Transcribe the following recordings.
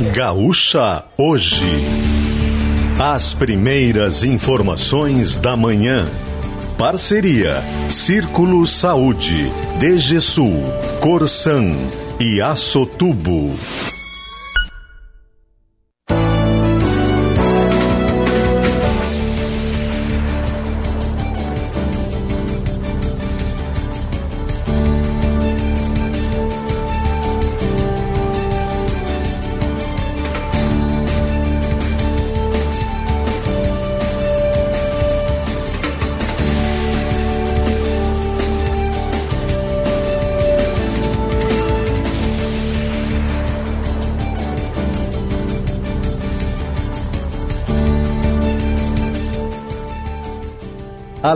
Gaúcha Hoje. As primeiras informações da manhã. Parceria Círculo Saúde, DGSul, Corsan e Açotubo.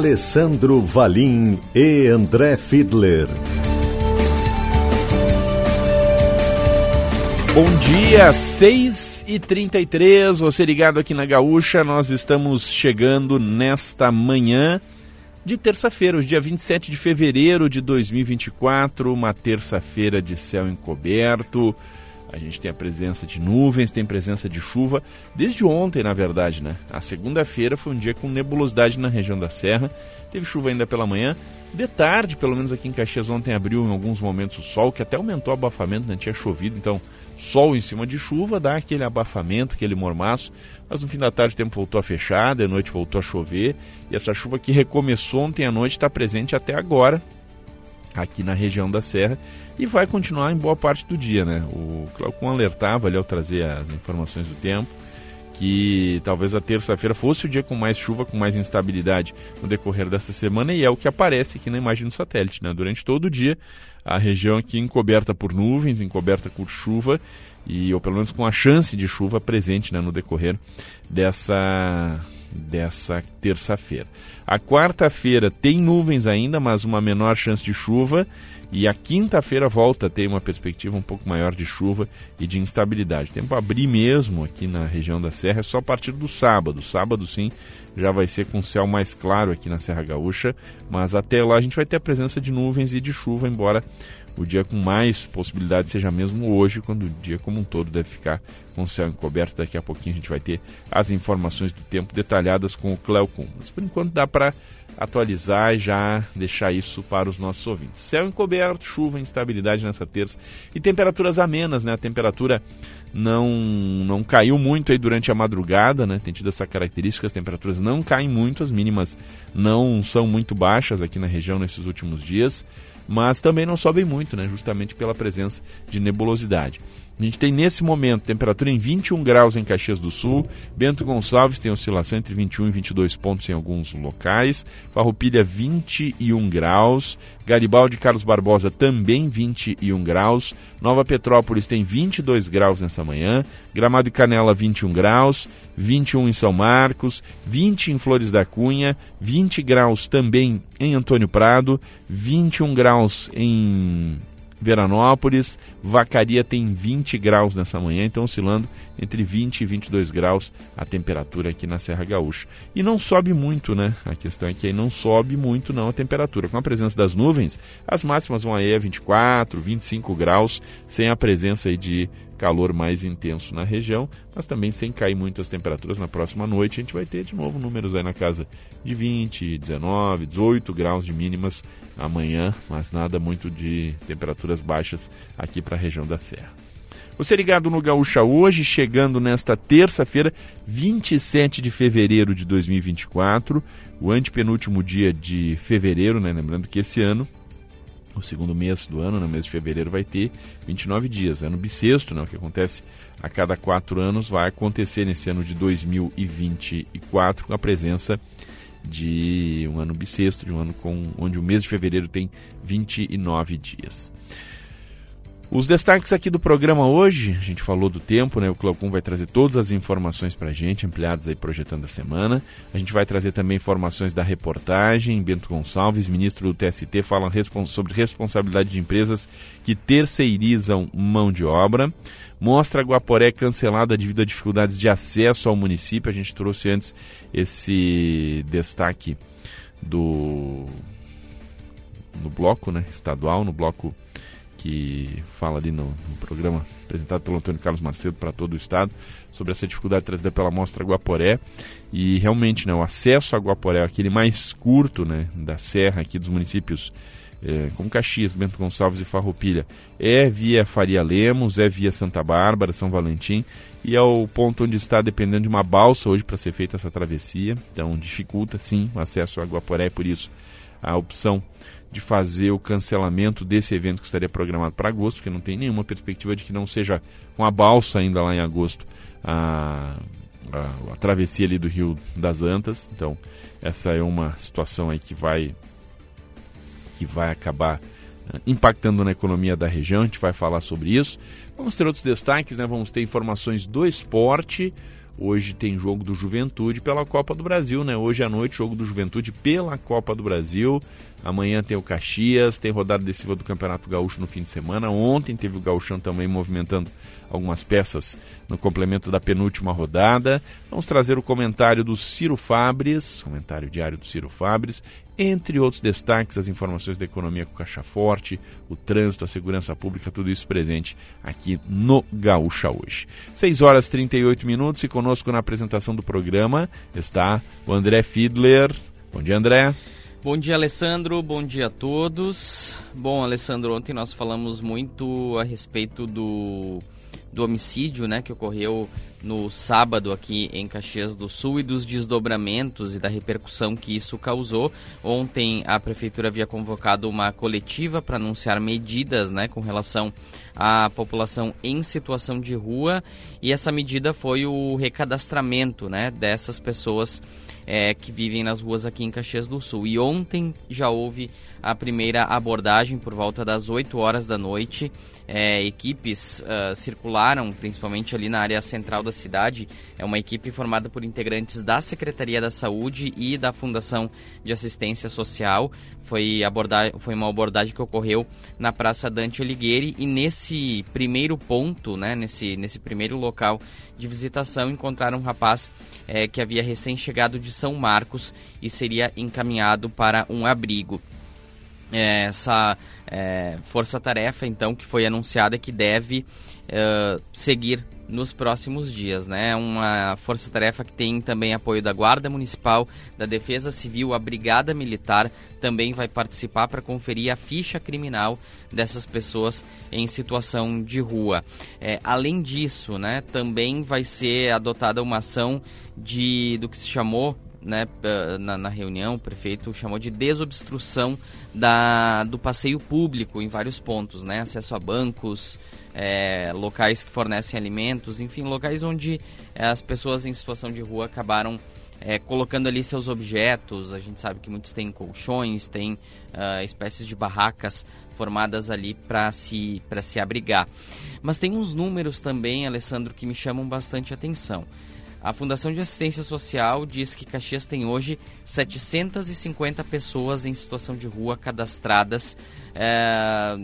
Alessandro Valim e André Fiedler. Bom dia, 6 e 33 você ligado aqui na Gaúcha, nós estamos chegando nesta manhã de terça-feira, o dia 27 de fevereiro de 2024, uma terça-feira de céu encoberto, a gente tem a presença de nuvens, tem presença de chuva. Desde ontem, na verdade, né? A segunda-feira foi um dia com nebulosidade na região da Serra. Teve chuva ainda pela manhã. De tarde, pelo menos aqui em Caxias, ontem abriu em alguns momentos o sol, que até aumentou o abafamento, né? tinha chovido. Então, sol em cima de chuva dá aquele abafamento, aquele mormaço. Mas no fim da tarde o tempo voltou a fechar, de noite voltou a chover. E essa chuva que recomeçou ontem à noite está presente até agora, aqui na região da Serra e vai continuar em boa parte do dia, né? O Cláudio alertava ali ao trazer as informações do tempo que talvez a terça-feira fosse o dia com mais chuva, com mais instabilidade no decorrer dessa semana e é o que aparece aqui na imagem do satélite, né? Durante todo o dia a região aqui encoberta por nuvens, encoberta por chuva e ou pelo menos com a chance de chuva presente né, no decorrer dessa dessa terça-feira. A quarta-feira tem nuvens ainda, mas uma menor chance de chuva. E a quinta-feira volta a ter uma perspectiva um pouco maior de chuva e de instabilidade. Tempo abrir mesmo aqui na região da Serra é só a partir do sábado. Sábado, sim, já vai ser com céu mais claro aqui na Serra Gaúcha, mas até lá a gente vai ter a presença de nuvens e de chuva, embora o dia com mais possibilidade seja mesmo hoje, quando o dia como um todo deve ficar com o céu encoberto. Daqui a pouquinho a gente vai ter as informações do tempo detalhadas com o Cleocum. Mas por enquanto dá para atualizar e já deixar isso para os nossos ouvintes. Céu encoberto, chuva, instabilidade nessa terça e temperaturas amenas, né? A temperatura não não caiu muito aí durante a madrugada, né? Tem tido essa característica, as temperaturas não caem muito, as mínimas não são muito baixas aqui na região nesses últimos dias mas também não sobem muito, né, justamente pela presença de nebulosidade. A gente tem nesse momento temperatura em 21 graus em Caxias do Sul, Bento Gonçalves tem oscilação entre 21 e 22 pontos em alguns locais, Farroupilha 21 graus, Garibaldi Carlos Barbosa também 21 graus, Nova Petrópolis tem 22 graus nessa manhã, Gramado e Canela 21 graus, 21 em São Marcos, 20 em Flores da Cunha, 20 graus também em Antônio Prado, 21 graus em Veranópolis, Vacaria tem 20 graus nessa manhã, então oscilando entre 20 e 22 graus a temperatura aqui na Serra Gaúcha. E não sobe muito, né? A questão é que aí não sobe muito não a temperatura. Com a presença das nuvens, as máximas vão aí a 24, 25 graus, sem a presença aí de calor mais intenso na região, mas também sem cair muito as temperaturas na próxima noite. A gente vai ter de novo números aí na casa de 20, 19, 18 graus de mínimas amanhã, mas nada muito de temperaturas baixas aqui para a região da Serra. Você ligado no Gaúcha hoje, chegando nesta terça-feira, 27 de fevereiro de 2024, o antepenúltimo dia de fevereiro, né? Lembrando que esse ano o segundo mês do ano, no mês de fevereiro, vai ter 29 dias. Ano bissexto, né, o que acontece a cada quatro anos, vai acontecer nesse ano de 2024 com a presença de um ano bissexto, de um ano com, onde o mês de fevereiro tem 29 dias. Os destaques aqui do programa hoje, a gente falou do tempo, né? O Clocum vai trazer todas as informações para a gente, ampliadas aí projetando a semana. A gente vai trazer também informações da reportagem. Bento Gonçalves, ministro do TST, fala sobre responsabilidade de empresas que terceirizam mão de obra. Mostra Guaporé cancelada devido a dificuldades de acesso ao município. A gente trouxe antes esse destaque do no bloco né, estadual, no bloco que fala ali no, no programa apresentado pelo Antônio Carlos Macedo para todo o estado, sobre essa dificuldade trazida pela mostra Guaporé. E realmente, né, o acesso a Guaporé, aquele mais curto né, da serra aqui dos municípios é, como Caxias, Bento Gonçalves e Farroupilha, é via Faria Lemos, é via Santa Bárbara, São Valentim, e é o ponto onde está dependendo de uma balsa hoje para ser feita essa travessia. Então dificulta sim o acesso a Guaporé, por isso a opção de fazer o cancelamento desse evento que estaria programado para agosto, porque não tem nenhuma perspectiva de que não seja com a balsa ainda lá em agosto a, a, a travessia ali do Rio das Antas. Então essa é uma situação aí que vai que vai acabar uh, impactando na economia da região. A gente vai falar sobre isso. Vamos ter outros destaques, né? Vamos ter informações do esporte. Hoje tem jogo do Juventude pela Copa do Brasil, né? Hoje à noite, jogo do Juventude pela Copa do Brasil. Amanhã tem o Caxias, tem rodada decisiva do Campeonato Gaúcho no fim de semana. Ontem teve o Gauchão também movimentando algumas peças no complemento da penúltima rodada. Vamos trazer o comentário do Ciro Fabres, comentário diário do Ciro Fabres, entre outros destaques, as informações da economia com caixa forte, o trânsito, a segurança pública, tudo isso presente aqui no Gaúcha hoje. 6 horas e 38 minutos e conosco na apresentação do programa está o André Fiedler. Bom dia, André. Bom dia, Alessandro. Bom dia a todos. Bom, Alessandro, ontem nós falamos muito a respeito do, do homicídio né, que ocorreu no sábado aqui em Caxias do Sul e dos desdobramentos e da repercussão que isso causou. Ontem a prefeitura havia convocado uma coletiva para anunciar medidas né, com relação à população em situação de rua e essa medida foi o recadastramento né, dessas pessoas é, que vivem nas ruas aqui em Caxias do Sul. E ontem já houve a primeira abordagem por volta das 8 horas da noite. É, equipes uh, circularam, principalmente ali na área central da cidade. É uma equipe formada por integrantes da Secretaria da Saúde e da Fundação de Assistência Social. Foi, abordar, foi uma abordagem que ocorreu na Praça Dante Alighieri e nesse primeiro ponto, né, nesse, nesse primeiro local de visitação, encontraram um rapaz é, que havia recém-chegado de São Marcos e seria encaminhado para um abrigo. É, essa é, força-tarefa, então, que foi anunciada que deve seguir nos próximos dias, né? Uma força-tarefa que tem também apoio da Guarda Municipal, da Defesa Civil, a Brigada Militar também vai participar para conferir a ficha criminal dessas pessoas em situação de rua. É, além disso, né, também vai ser adotada uma ação de do que se chamou né, na, na, reunião, o prefeito chamou de desobstrução da, do passeio público em vários pontos, né, acesso a bancos, é, locais que fornecem alimentos, enfim, locais onde é, as pessoas em situação de rua acabaram é, colocando ali seus objetos. A gente sabe que muitos têm colchões, têm uh, espécies de barracas formadas ali para se, se abrigar. Mas tem uns números também, Alessandro, que me chamam bastante atenção. A Fundação de Assistência Social diz que Caxias tem hoje 750 pessoas em situação de rua cadastradas é,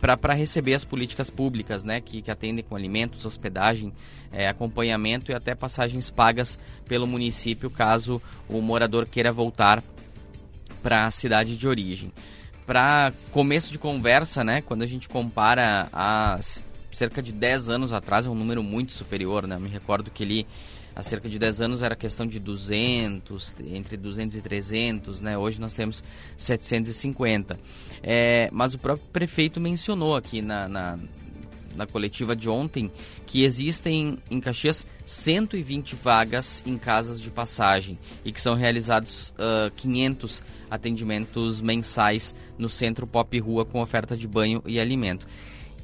para receber as políticas públicas, né, que, que atendem com alimentos, hospedagem, é, acompanhamento e até passagens pagas pelo município caso o morador queira voltar para a cidade de origem. Para começo de conversa, né, quando a gente compara a cerca de 10 anos atrás, é um número muito superior, né? Me recordo que ele há cerca de 10 anos era questão de 200, entre 200 e 300, né? Hoje nós temos 750. É, mas o próprio prefeito mencionou aqui na, na, na coletiva de ontem que existem em Caxias 120 vagas em casas de passagem e que são realizados uh, 500 atendimentos mensais no centro Pop Rua com oferta de banho e alimento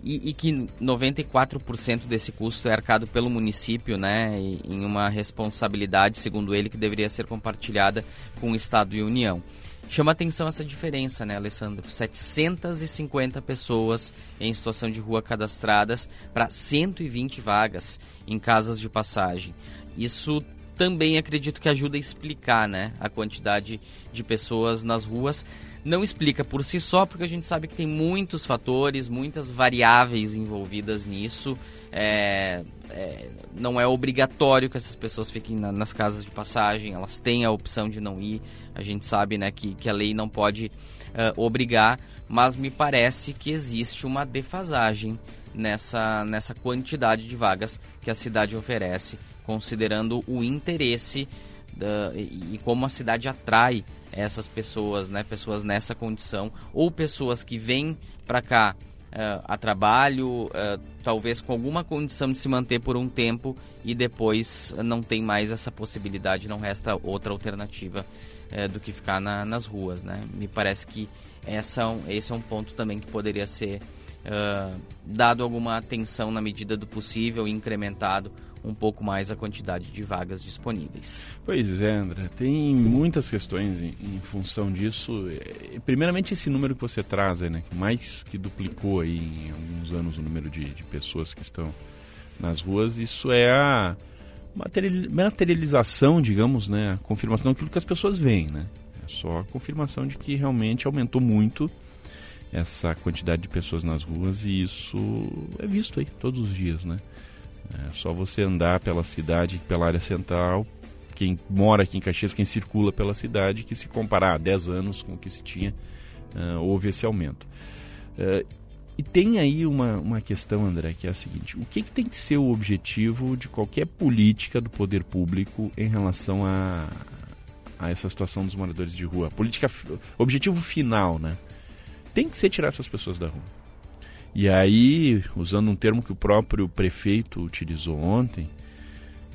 e, e que 94% desse custo é arcado pelo município, né, em uma responsabilidade, segundo ele, que deveria ser compartilhada com o Estado e União. Chama atenção essa diferença, né, Alessandro? 750 pessoas em situação de rua cadastradas para 120 vagas em casas de passagem. Isso também acredito que ajuda a explicar, né, a quantidade de pessoas nas ruas não explica por si só, porque a gente sabe que tem muitos fatores, muitas variáveis envolvidas nisso. É, é, não é obrigatório que essas pessoas fiquem na, nas casas de passagem, elas têm a opção de não ir. A gente sabe né, que, que a lei não pode uh, obrigar, mas me parece que existe uma defasagem nessa, nessa quantidade de vagas que a cidade oferece, considerando o interesse da, e, e como a cidade atrai essas pessoas, né, pessoas nessa condição, ou pessoas que vêm para cá uh, a trabalho, uh, talvez com alguma condição de se manter por um tempo e depois não tem mais essa possibilidade, não resta outra alternativa uh, do que ficar na, nas ruas, né? Me parece que essa, esse é um ponto também que poderia ser dado alguma atenção na medida do possível incrementado um pouco mais a quantidade de vagas disponíveis. Pois é, André, tem muitas questões em, em função disso. É, primeiramente, esse número que você traz, né, que mais que duplicou aí em alguns anos o número de, de pessoas que estão nas ruas, isso é a materialização, digamos, né, a confirmação daquilo que as pessoas veem, né? É só a confirmação de que realmente aumentou muito essa quantidade de pessoas nas ruas e isso é visto aí todos os dias, né? É só você andar pela cidade, pela área central, quem mora aqui em Caxias, quem circula pela cidade, que se comparar há 10 anos com o que se tinha, uh, houve esse aumento. Uh, e tem aí uma, uma questão, André, que é a seguinte: o que, que, tem que ser o objetivo de qualquer política do poder público em relação a, a essa situação dos moradores de rua? política, objetivo final, né? tem que ser tirar essas pessoas da rua. E aí, usando um termo que o próprio prefeito utilizou ontem,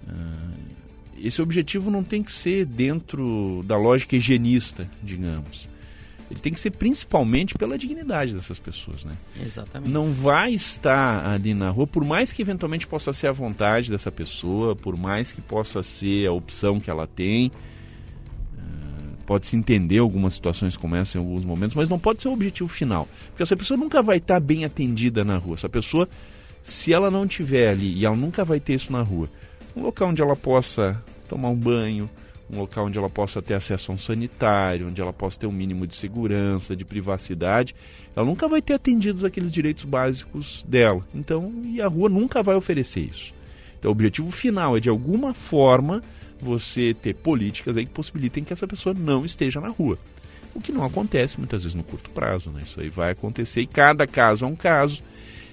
uh, esse objetivo não tem que ser dentro da lógica higienista, digamos. Ele tem que ser principalmente pela dignidade dessas pessoas, né? Exatamente. Não vai estar ali na rua, por mais que eventualmente possa ser a vontade dessa pessoa, por mais que possa ser a opção que ela tem, pode-se entender algumas situações como essa em alguns momentos, mas não pode ser o objetivo final. Porque essa pessoa nunca vai estar bem atendida na rua. Essa pessoa, se ela não tiver ali, e ela nunca vai ter isso na rua, um local onde ela possa tomar um banho, um local onde ela possa ter acesso a um sanitário, onde ela possa ter um mínimo de segurança, de privacidade, ela nunca vai ter atendidos aqueles direitos básicos dela. Então, e a rua nunca vai oferecer isso. Então, o objetivo final é de alguma forma você ter políticas aí que possibilitem que essa pessoa não esteja na rua. O que não acontece muitas vezes no curto prazo, né? Isso aí vai acontecer e cada caso é um caso.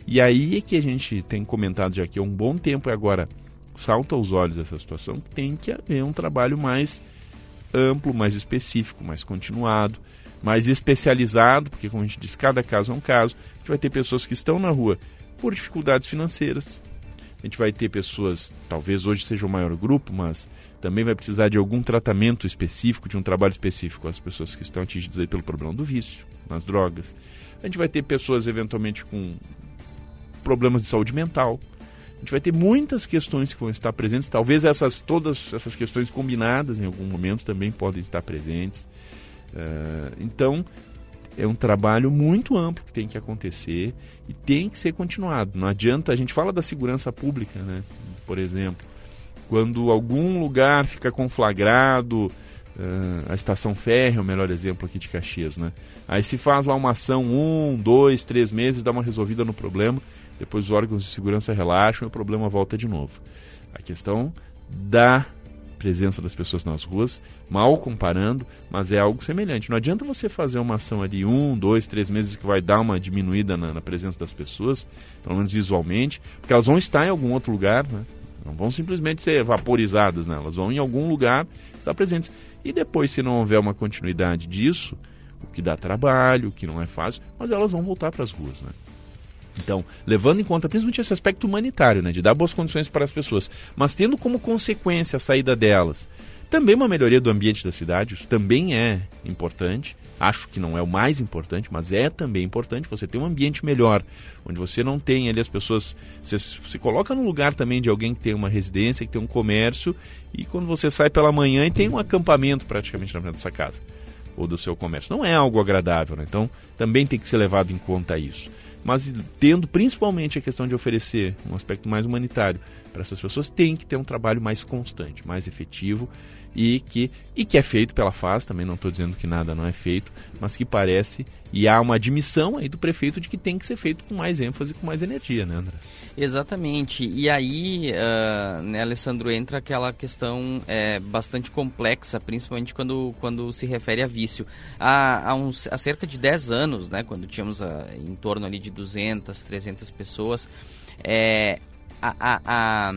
E aí é que a gente tem comentado já aqui há um bom tempo e agora salta aos olhos essa situação, tem que haver um trabalho mais amplo, mais específico, mais continuado, mais especializado, porque como a gente diz, cada caso é um caso. A gente vai ter pessoas que estão na rua por dificuldades financeiras. A gente vai ter pessoas, talvez hoje seja o maior grupo, mas também vai precisar de algum tratamento específico, de um trabalho específico as pessoas que estão atingidas aí pelo problema do vício, nas drogas. A gente vai ter pessoas eventualmente com problemas de saúde mental. A gente vai ter muitas questões que vão estar presentes. Talvez essas todas essas questões combinadas em algum momento também podem estar presentes. Uh, então é um trabalho muito amplo que tem que acontecer e tem que ser continuado. Não adianta a gente fala da segurança pública, né? Por exemplo, quando algum lugar fica conflagrado, uh, a estação férrea é o melhor exemplo aqui de Caxias, né? Aí se faz lá uma ação, um, dois, três meses, dá uma resolvida no problema, depois os órgãos de segurança relaxam e o problema volta de novo. A questão da presença das pessoas nas ruas, mal comparando, mas é algo semelhante. Não adianta você fazer uma ação ali um, dois, três meses que vai dar uma diminuída na, na presença das pessoas, pelo menos visualmente, porque elas vão estar em algum outro lugar, né? Não vão simplesmente ser vaporizadas, né? elas vão em algum lugar estar presentes. E depois, se não houver uma continuidade disso, o que dá trabalho, o que não é fácil, mas elas vão voltar para as ruas. Né? Então, levando em conta principalmente esse aspecto humanitário, né, de dar boas condições para as pessoas, mas tendo como consequência a saída delas também uma melhoria do ambiente da cidade, isso também é importante. Acho que não é o mais importante, mas é também importante você ter um ambiente melhor, onde você não tem ali as pessoas. Você se coloca no lugar também de alguém que tem uma residência, que tem um comércio, e quando você sai pela manhã e tem um acampamento praticamente na frente da sua casa ou do seu comércio. Não é algo agradável, né? então também tem que ser levado em conta isso. Mas tendo principalmente a questão de oferecer um aspecto mais humanitário para essas pessoas, tem que ter um trabalho mais constante, mais efetivo e que, e que é feito pela FAS, também não estou dizendo que nada não é feito, mas que parece e há uma admissão aí do prefeito de que tem que ser feito com mais ênfase, com mais energia, né, André? Exatamente. E aí, uh, né, Alessandro, entra aquela questão é, bastante complexa, principalmente quando, quando se refere a vício. Há, há, uns, há cerca de 10 anos, né, quando tínhamos uh, em torno ali de 200, 300 pessoas, é, a, a, a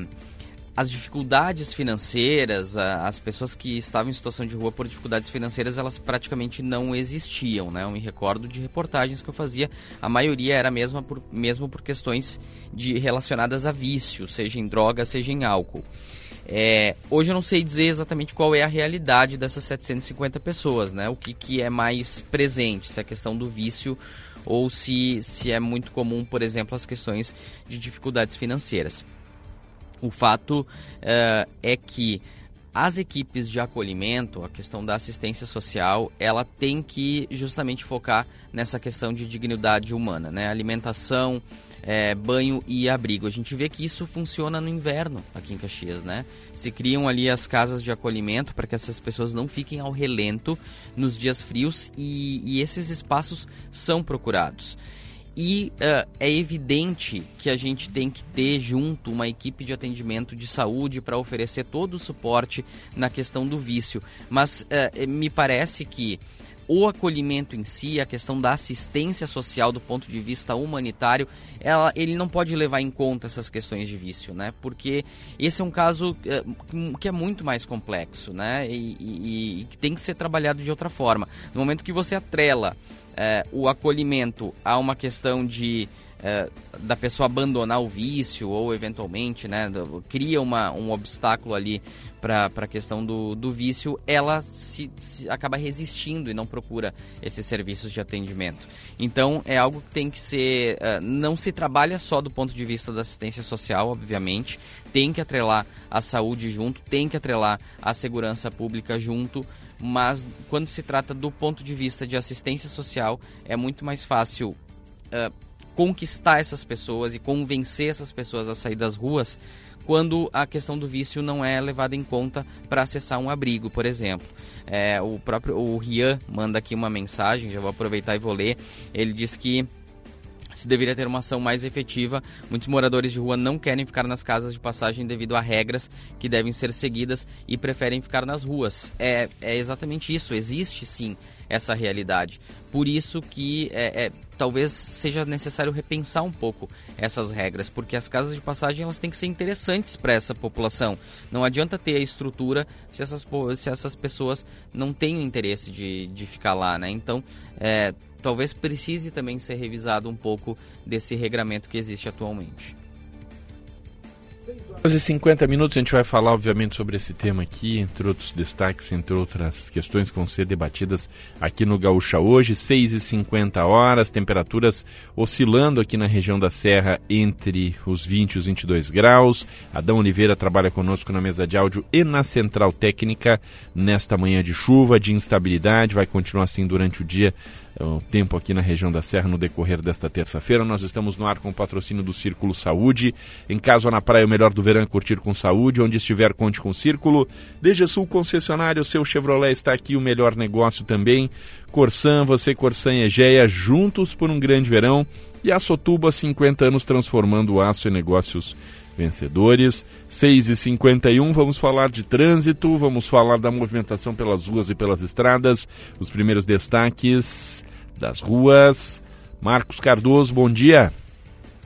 as dificuldades financeiras, as pessoas que estavam em situação de rua por dificuldades financeiras, elas praticamente não existiam, né? Eu me recordo de reportagens que eu fazia, a maioria era mesmo por, mesmo por questões de, relacionadas a vício, seja em droga, seja em álcool. É, hoje eu não sei dizer exatamente qual é a realidade dessas 750 pessoas, né? O que, que é mais presente, se é a questão do vício ou se, se é muito comum, por exemplo, as questões de dificuldades financeiras. O fato uh, é que as equipes de acolhimento, a questão da assistência social, ela tem que justamente focar nessa questão de dignidade humana, né? Alimentação, é, banho e abrigo. A gente vê que isso funciona no inverno aqui em Caxias, né? Se criam ali as casas de acolhimento para que essas pessoas não fiquem ao relento nos dias frios e, e esses espaços são procurados. E uh, é evidente que a gente tem que ter junto uma equipe de atendimento de saúde para oferecer todo o suporte na questão do vício. Mas uh, me parece que o acolhimento em si, a questão da assistência social do ponto de vista humanitário, ela, ele não pode levar em conta essas questões de vício, né? Porque esse é um caso uh, que é muito mais complexo, né? E, que tem que ser trabalhado de outra forma. No momento que você atrela é, o acolhimento a uma questão de é, da pessoa abandonar o vício ou eventualmente né, cria uma, um obstáculo ali para a questão do, do vício, ela se, se, acaba resistindo e não procura esses serviços de atendimento. Então é algo que tem que ser. Uh, não se trabalha só do ponto de vista da assistência social, obviamente, tem que atrelar a saúde junto, tem que atrelar a segurança pública junto mas quando se trata do ponto de vista de assistência social, é muito mais fácil uh, conquistar essas pessoas e convencer essas pessoas a sair das ruas quando a questão do vício não é levada em conta para acessar um abrigo, por exemplo. É, o próprio o Rian manda aqui uma mensagem, já vou aproveitar e vou ler. Ele diz que se deveria ter uma ação mais efetiva. Muitos moradores de rua não querem ficar nas casas de passagem devido a regras que devem ser seguidas e preferem ficar nas ruas. É, é exatamente isso, existe sim essa realidade. Por isso que é, é, talvez seja necessário repensar um pouco essas regras, porque as casas de passagem elas têm que ser interessantes para essa população. Não adianta ter a estrutura se essas, se essas pessoas não têm interesse de, de ficar lá, né? Então, é, talvez precise também ser revisado um pouco desse regramento que existe atualmente. 6 50 minutos a gente vai falar, obviamente, sobre esse tema aqui, entre outros destaques, entre outras questões que vão ser debatidas aqui no Gaúcha hoje. 6 e 50 horas, temperaturas oscilando aqui na região da Serra entre os 20 e os 22 graus. Adão Oliveira trabalha conosco na mesa de áudio e na central técnica nesta manhã de chuva, de instabilidade. Vai continuar assim durante o dia o tempo aqui na região da Serra no decorrer desta terça-feira. Nós estamos no ar com o patrocínio do Círculo Saúde. Em casa na praia, o melhor do verão é curtir com saúde. Onde estiver, conte com o Círculo. DG Sul Concessionário, seu Chevrolet está aqui, o melhor negócio também. Corsan, você, Corsan e Egeia, juntos por um grande verão. E a Sotuba, 50 anos transformando aço em negócios vencedores. 6 e 51 vamos falar de trânsito, vamos falar da movimentação pelas ruas e pelas estradas, os primeiros destaques das ruas. Marcos Cardoso, bom dia.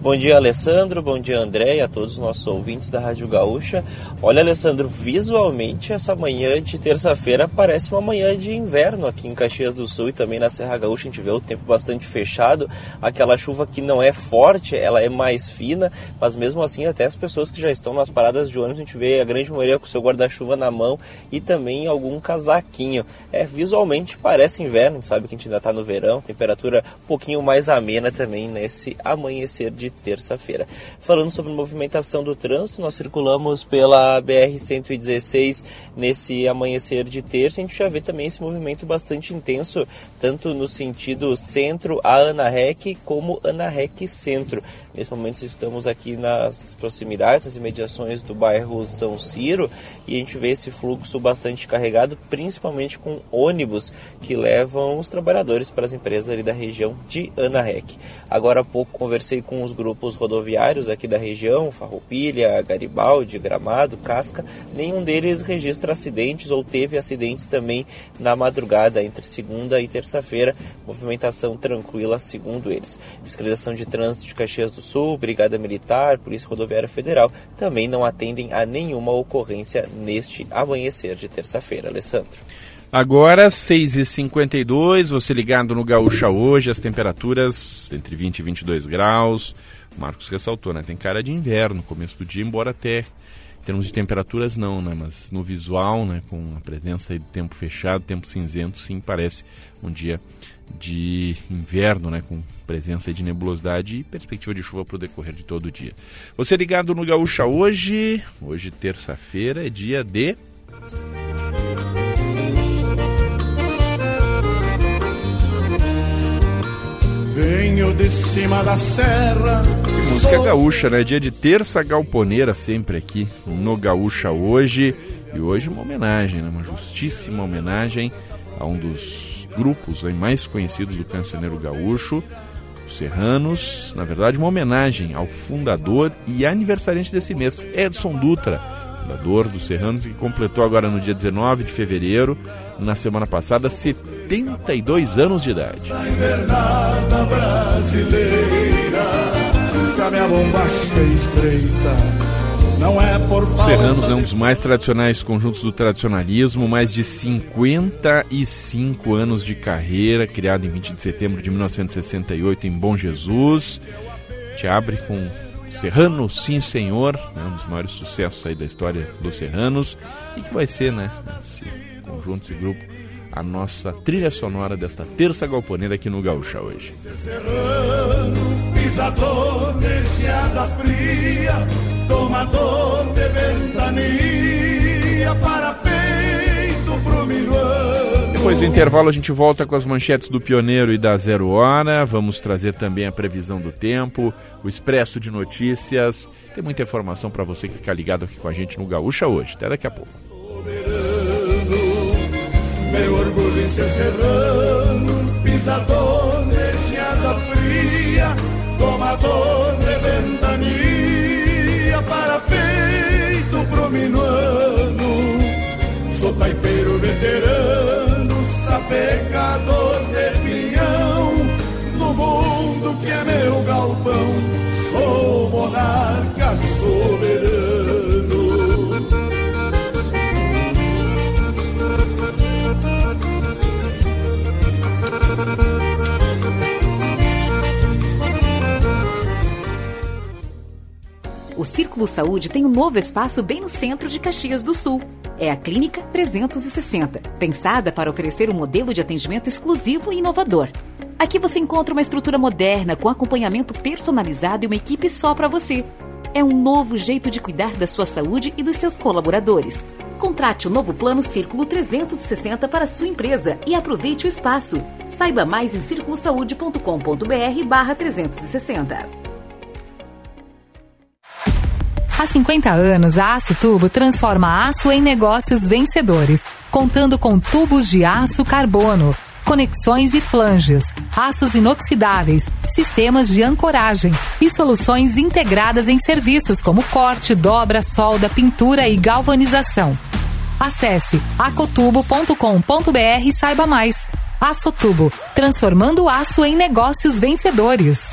Bom dia, Alessandro. Bom dia, André, e a todos os nossos ouvintes da Rádio Gaúcha. Olha, Alessandro, visualmente essa manhã de terça-feira parece uma manhã de inverno aqui em Caxias do Sul e também na Serra Gaúcha. A gente vê o tempo bastante fechado, aquela chuva que não é forte, ela é mais fina, mas mesmo assim, até as pessoas que já estão nas paradas de ônibus, a gente vê a grande maioria com seu guarda-chuva na mão e também algum casaquinho. É, visualmente parece inverno, sabe que a gente ainda está no verão, temperatura um pouquinho mais amena também nesse amanhecer de de terça-feira. Falando sobre movimentação do trânsito, nós circulamos pela BR-116 nesse amanhecer de terça. A gente já vê também esse movimento bastante intenso, tanto no sentido centro a Ana como Ana Centro. Nesse momento estamos aqui nas proximidades, nas imediações do bairro São Ciro e a gente vê esse fluxo bastante carregado, principalmente com ônibus que levam os trabalhadores para as empresas ali da região de Anarec. Agora há pouco conversei com os grupos rodoviários aqui da região, Farroupilha, Garibaldi, Gramado, Casca. Nenhum deles registra acidentes ou teve acidentes também na madrugada entre segunda e terça-feira. Movimentação tranquila, segundo eles. Fiscalização de trânsito de Caxias do Sul, Brigada Militar, Polícia Rodoviária Federal também não atendem a nenhuma ocorrência neste amanhecer de terça-feira. Alessandro. Agora, 6h52, você ligado no Gaúcha hoje, as temperaturas entre 20 e 22 graus. O Marcos ressaltou, né? Tem cara de inverno, começo do dia, embora até em termos de temperaturas não, né? Mas no visual, né? Com a presença do tempo fechado, tempo cinzento, sim, parece um dia de inverno, né? Com presença de nebulosidade e perspectiva de chuva para o decorrer de todo o dia. Você ligado no Gaúcha hoje, hoje terça-feira, é dia de... Venho de cima da serra. Música gaúcha, né? Dia de terça galponeira sempre aqui no Gaúcha hoje. E hoje uma homenagem, né? uma justíssima homenagem a um dos grupos mais conhecidos do cancioneiro gaúcho, os Serranos. Na verdade, uma homenagem ao fundador e aniversariante desse mês, Edson Dutra, fundador dos Serranos, que completou agora no dia 19 de fevereiro, na semana passada, 72 anos de idade. Serranos é um dos mais tradicionais conjuntos do tradicionalismo, mais de 55 anos de carreira, criado em 20 de setembro de 1968 em Bom Jesus. Te abre com Serrano, sim senhor, né, um dos maiores sucessos aí da história dos Serranos e que vai ser, né, esse conjunto, esse grupo, a nossa trilha sonora desta terça galponeira aqui no Gaúcha hoje. Serrano, pisador fria, tomador de ventania para. Depois do intervalo, a gente volta com as manchetes do Pioneiro e da Zero Hora. Vamos trazer também a previsão do tempo, o expresso de notícias. Tem muita informação para você que fica ligado aqui com a gente no Gaúcha hoje. Até daqui a pouco. Meu orgulho fria, tomador de ventania para. Sou veterano, sapecador de pinhão, no mundo que é meu galpão, sou monarca soberano. O Círculo Saúde tem um novo espaço bem no centro de Caxias do Sul. É a Clínica 360, pensada para oferecer um modelo de atendimento exclusivo e inovador. Aqui você encontra uma estrutura moderna com acompanhamento personalizado e uma equipe só para você. É um novo jeito de cuidar da sua saúde e dos seus colaboradores. Contrate o novo plano Círculo 360 para sua empresa e aproveite o espaço. Saiba mais em circulosaude.com.br barra 360. Há 50 anos, a Aço Tubo transforma aço em negócios vencedores, contando com tubos de aço carbono, conexões e flanges, aços inoxidáveis, sistemas de ancoragem e soluções integradas em serviços como corte, dobra, solda, pintura e galvanização. Acesse acotubo.com.br e saiba mais. Aço Tubo, transformando aço em negócios vencedores.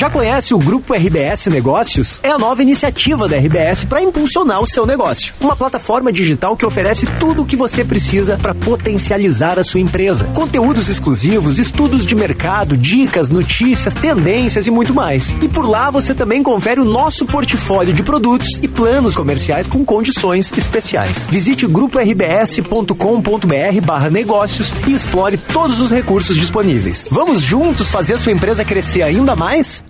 Já conhece o Grupo RBS Negócios? É a nova iniciativa da RBS para impulsionar o seu negócio. Uma plataforma digital que oferece tudo o que você precisa para potencializar a sua empresa. Conteúdos exclusivos, estudos de mercado, dicas, notícias, tendências e muito mais. E por lá você também confere o nosso portfólio de produtos e planos comerciais com condições especiais. Visite gruporbs.com.br/negócios e explore todos os recursos disponíveis. Vamos juntos fazer sua empresa crescer ainda mais?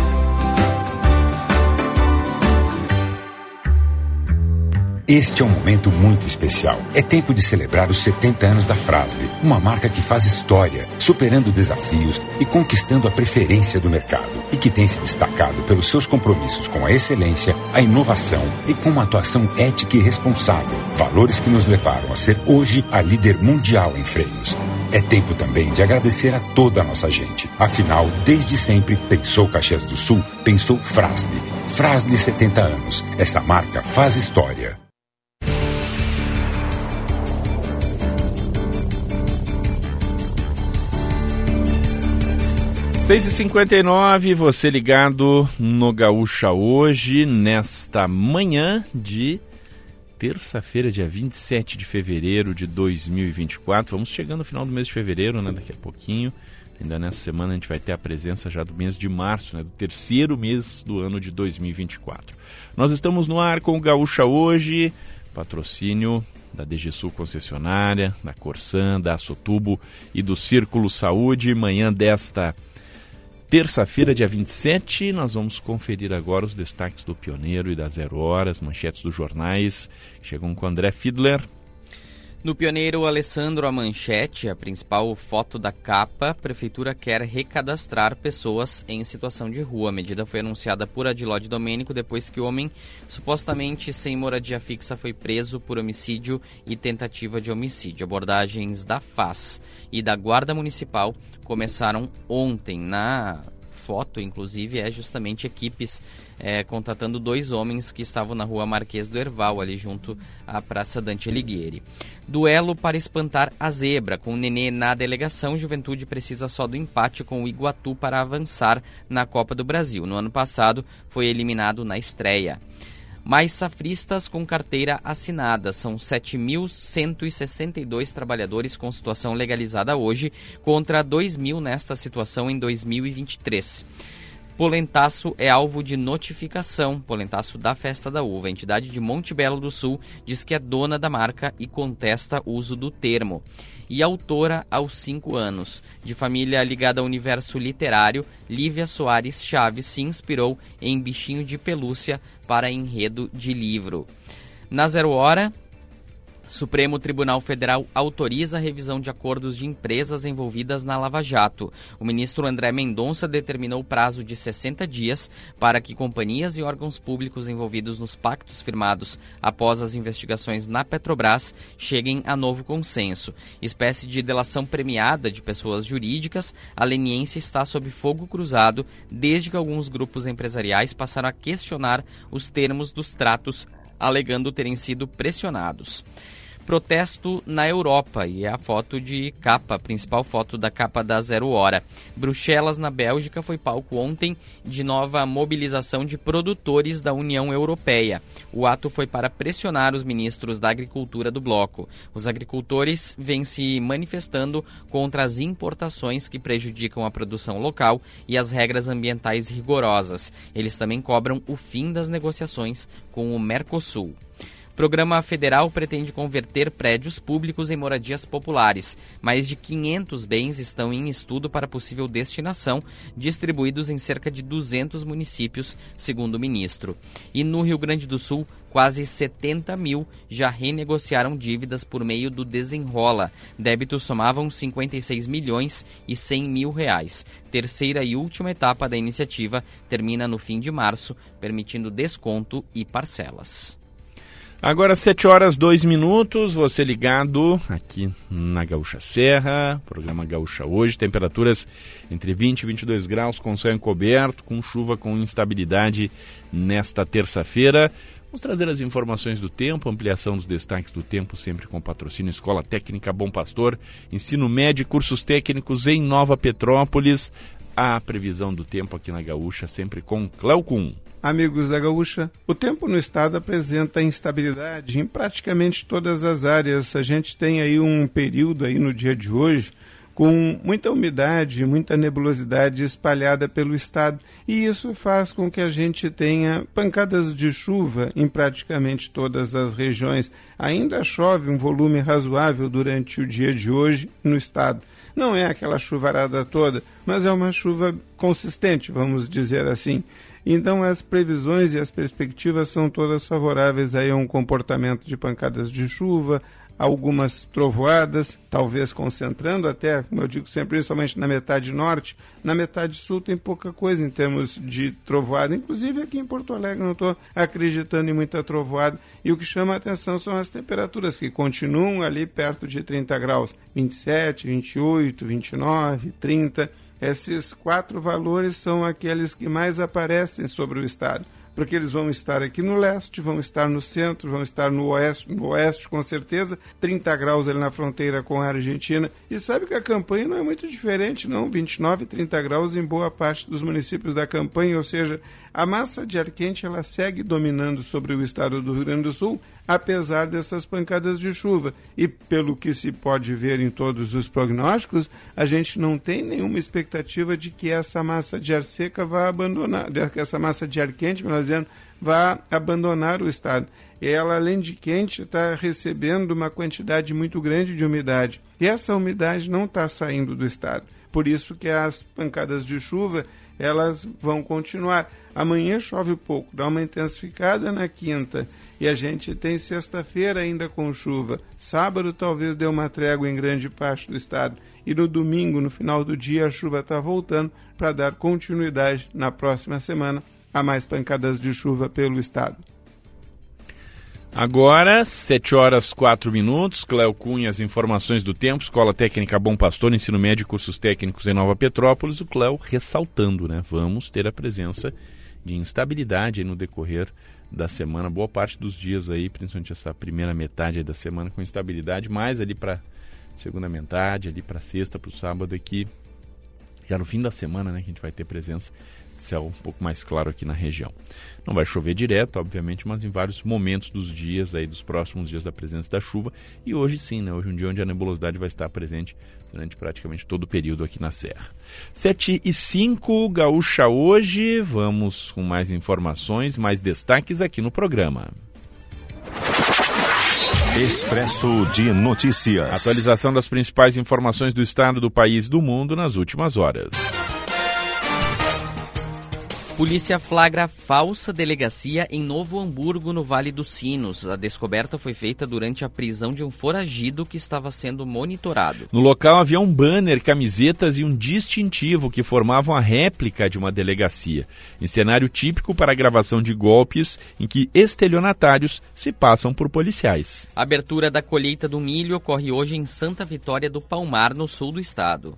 Este é um momento muito especial. É tempo de celebrar os 70 anos da Frasle, uma marca que faz história, superando desafios e conquistando a preferência do mercado e que tem se destacado pelos seus compromissos com a excelência, a inovação e com uma atuação ética e responsável, valores que nos levaram a ser hoje a líder mundial em freios. É tempo também de agradecer a toda a nossa gente. Afinal, desde sempre, pensou Caxias do Sul, pensou Frasle. Frasle 70 anos. Essa marca faz história. 6h59, você ligado no Gaúcha hoje, nesta manhã de terça-feira, dia 27 de fevereiro de 2024. Vamos chegando no final do mês de fevereiro, né? Daqui a pouquinho. Ainda nessa semana a gente vai ter a presença já do mês de março, né? Do terceiro mês do ano de 2024. Nós estamos no ar com o Gaúcha hoje, patrocínio da DG Sul Concessionária, da Corsan, da Sotubo e do Círculo Saúde. Manhã desta terça-feira, dia 27. Nós vamos conferir agora os destaques do Pioneiro e da Zero Horas, manchetes dos jornais. Chegam com André Fiedler. No Pioneiro, Alessandro, a manchete, a principal foto da capa, a Prefeitura quer recadastrar pessoas em situação de rua. A medida foi anunciada por Adilode Domênico depois que o homem, supostamente sem moradia fixa, foi preso por homicídio e tentativa de homicídio. Abordagens da FAS e da Guarda Municipal começaram ontem. Na foto, inclusive, é justamente equipes é, contatando dois homens que estavam na rua Marquês do Erval, ali junto à Praça Dante Alighieri. Duelo para espantar a zebra. Com o Nenê na delegação, Juventude precisa só do empate com o Iguatu para avançar na Copa do Brasil. No ano passado, foi eliminado na estreia mais safristas com carteira assinada. São 7.162 trabalhadores com situação legalizada hoje, contra 2.000 nesta situação em 2023. Polentaço é alvo de notificação. Polentaço da Festa da Uva. A entidade de Monte Belo do Sul diz que é dona da marca e contesta o uso do termo e autora aos 5 anos. De família ligada ao universo literário, Lívia Soares Chaves se inspirou em Bichinho de Pelúcia para enredo de livro. Na Zero Hora, Supremo Tribunal Federal autoriza a revisão de acordos de empresas envolvidas na Lava Jato. O ministro André Mendonça determinou prazo de 60 dias para que companhias e órgãos públicos envolvidos nos pactos firmados após as investigações na Petrobras cheguem a novo consenso. Espécie de delação premiada de pessoas jurídicas, a leniência está sob fogo cruzado desde que alguns grupos empresariais passaram a questionar os termos dos tratos alegando terem sido pressionados protesto na Europa e é a foto de capa, a principal foto da capa da Zero Hora. Bruxelas, na Bélgica, foi palco ontem de nova mobilização de produtores da União Europeia. O ato foi para pressionar os ministros da Agricultura do bloco. Os agricultores vêm se manifestando contra as importações que prejudicam a produção local e as regras ambientais rigorosas. Eles também cobram o fim das negociações com o Mercosul. Programa federal pretende converter prédios públicos em moradias populares. Mais de 500 bens estão em estudo para possível destinação, distribuídos em cerca de 200 municípios, segundo o ministro. E no Rio Grande do Sul, quase 70 mil já renegociaram dívidas por meio do Desenrola. Débitos somavam 56 milhões e 100 mil reais. Terceira e última etapa da iniciativa termina no fim de março, permitindo desconto e parcelas. Agora, 7 horas 2 minutos, você ligado aqui na Gaúcha Serra, programa Gaúcha hoje, temperaturas entre 20 e 22 graus, com céu encoberto, com chuva com instabilidade nesta terça-feira. Vamos trazer as informações do tempo, ampliação dos destaques do tempo, sempre com patrocínio Escola Técnica Bom Pastor, ensino médio e cursos técnicos em Nova Petrópolis. A previsão do tempo aqui na Gaúcha, sempre com Cleocum. Amigos da Gaúcha, o tempo no estado apresenta instabilidade em praticamente todas as áreas. A gente tem aí um período aí no dia de hoje com muita umidade, muita nebulosidade espalhada pelo estado, e isso faz com que a gente tenha pancadas de chuva em praticamente todas as regiões. Ainda chove um volume razoável durante o dia de hoje no estado. Não é aquela chuvarada toda, mas é uma chuva consistente, vamos dizer assim. Então as previsões e as perspectivas são todas favoráveis aí a um comportamento de pancadas de chuva, algumas trovoadas, talvez concentrando até, como eu digo sempre, principalmente na metade norte. Na metade sul tem pouca coisa em termos de trovoada, inclusive aqui em Porto Alegre não estou acreditando em muita trovoada. E o que chama a atenção são as temperaturas que continuam ali perto de 30 graus, 27, 28, 29, 30 esses quatro valores são aqueles que mais aparecem sobre o estado, porque eles vão estar aqui no leste, vão estar no centro, vão estar no oeste, no oeste com certeza, 30 graus ali na fronteira com a Argentina. E sabe que a campanha não é muito diferente, não, 29, 30 graus em boa parte dos municípios da campanha, ou seja, a massa de ar quente ela segue dominando sobre o estado do Rio Grande do Sul, apesar dessas pancadas de chuva. E pelo que se pode ver em todos os prognósticos, a gente não tem nenhuma expectativa de que essa massa de ar seca vá abandonar, que essa massa de ar quente, melhor dizendo, vá abandonar o estado. Ela, além de quente, está recebendo uma quantidade muito grande de umidade. E essa umidade não está saindo do estado. Por isso que as pancadas de chuva elas vão continuar. Amanhã chove pouco, dá uma intensificada na quinta e a gente tem sexta-feira ainda com chuva. Sábado talvez dê uma trégua em grande parte do estado. E no domingo, no final do dia, a chuva está voltando para dar continuidade na próxima semana a mais pancadas de chuva pelo estado. Agora, 7 horas 4 minutos. Cléo Cunha, as informações do tempo. Escola Técnica Bom Pastor, ensino médio e cursos técnicos em Nova Petrópolis. O Cléo ressaltando, né? Vamos ter a presença de instabilidade no decorrer da semana, boa parte dos dias aí, principalmente essa primeira metade da semana com instabilidade, mais ali para segunda metade, ali para sexta, para o sábado aqui, já no fim da semana, né, que a gente vai ter presença céu um pouco mais claro aqui na região. Não vai chover direto, obviamente, mas em vários momentos dos dias aí, dos próximos dias da presença da chuva. E hoje sim, né? Hoje é um dia onde a nebulosidade vai estar presente durante praticamente todo o período aqui na Serra. 7 e 5, Gaúcha hoje. Vamos com mais informações, mais destaques aqui no programa. Expresso de Notícias. Atualização das principais informações do estado, do país e do mundo nas últimas horas. Polícia flagra falsa delegacia em Novo Hamburgo, no Vale dos Sinos. A descoberta foi feita durante a prisão de um foragido que estava sendo monitorado. No local havia um banner, camisetas e um distintivo que formavam a réplica de uma delegacia, em cenário típico para a gravação de golpes em que estelionatários se passam por policiais. A abertura da colheita do milho ocorre hoje em Santa Vitória do Palmar, no sul do estado.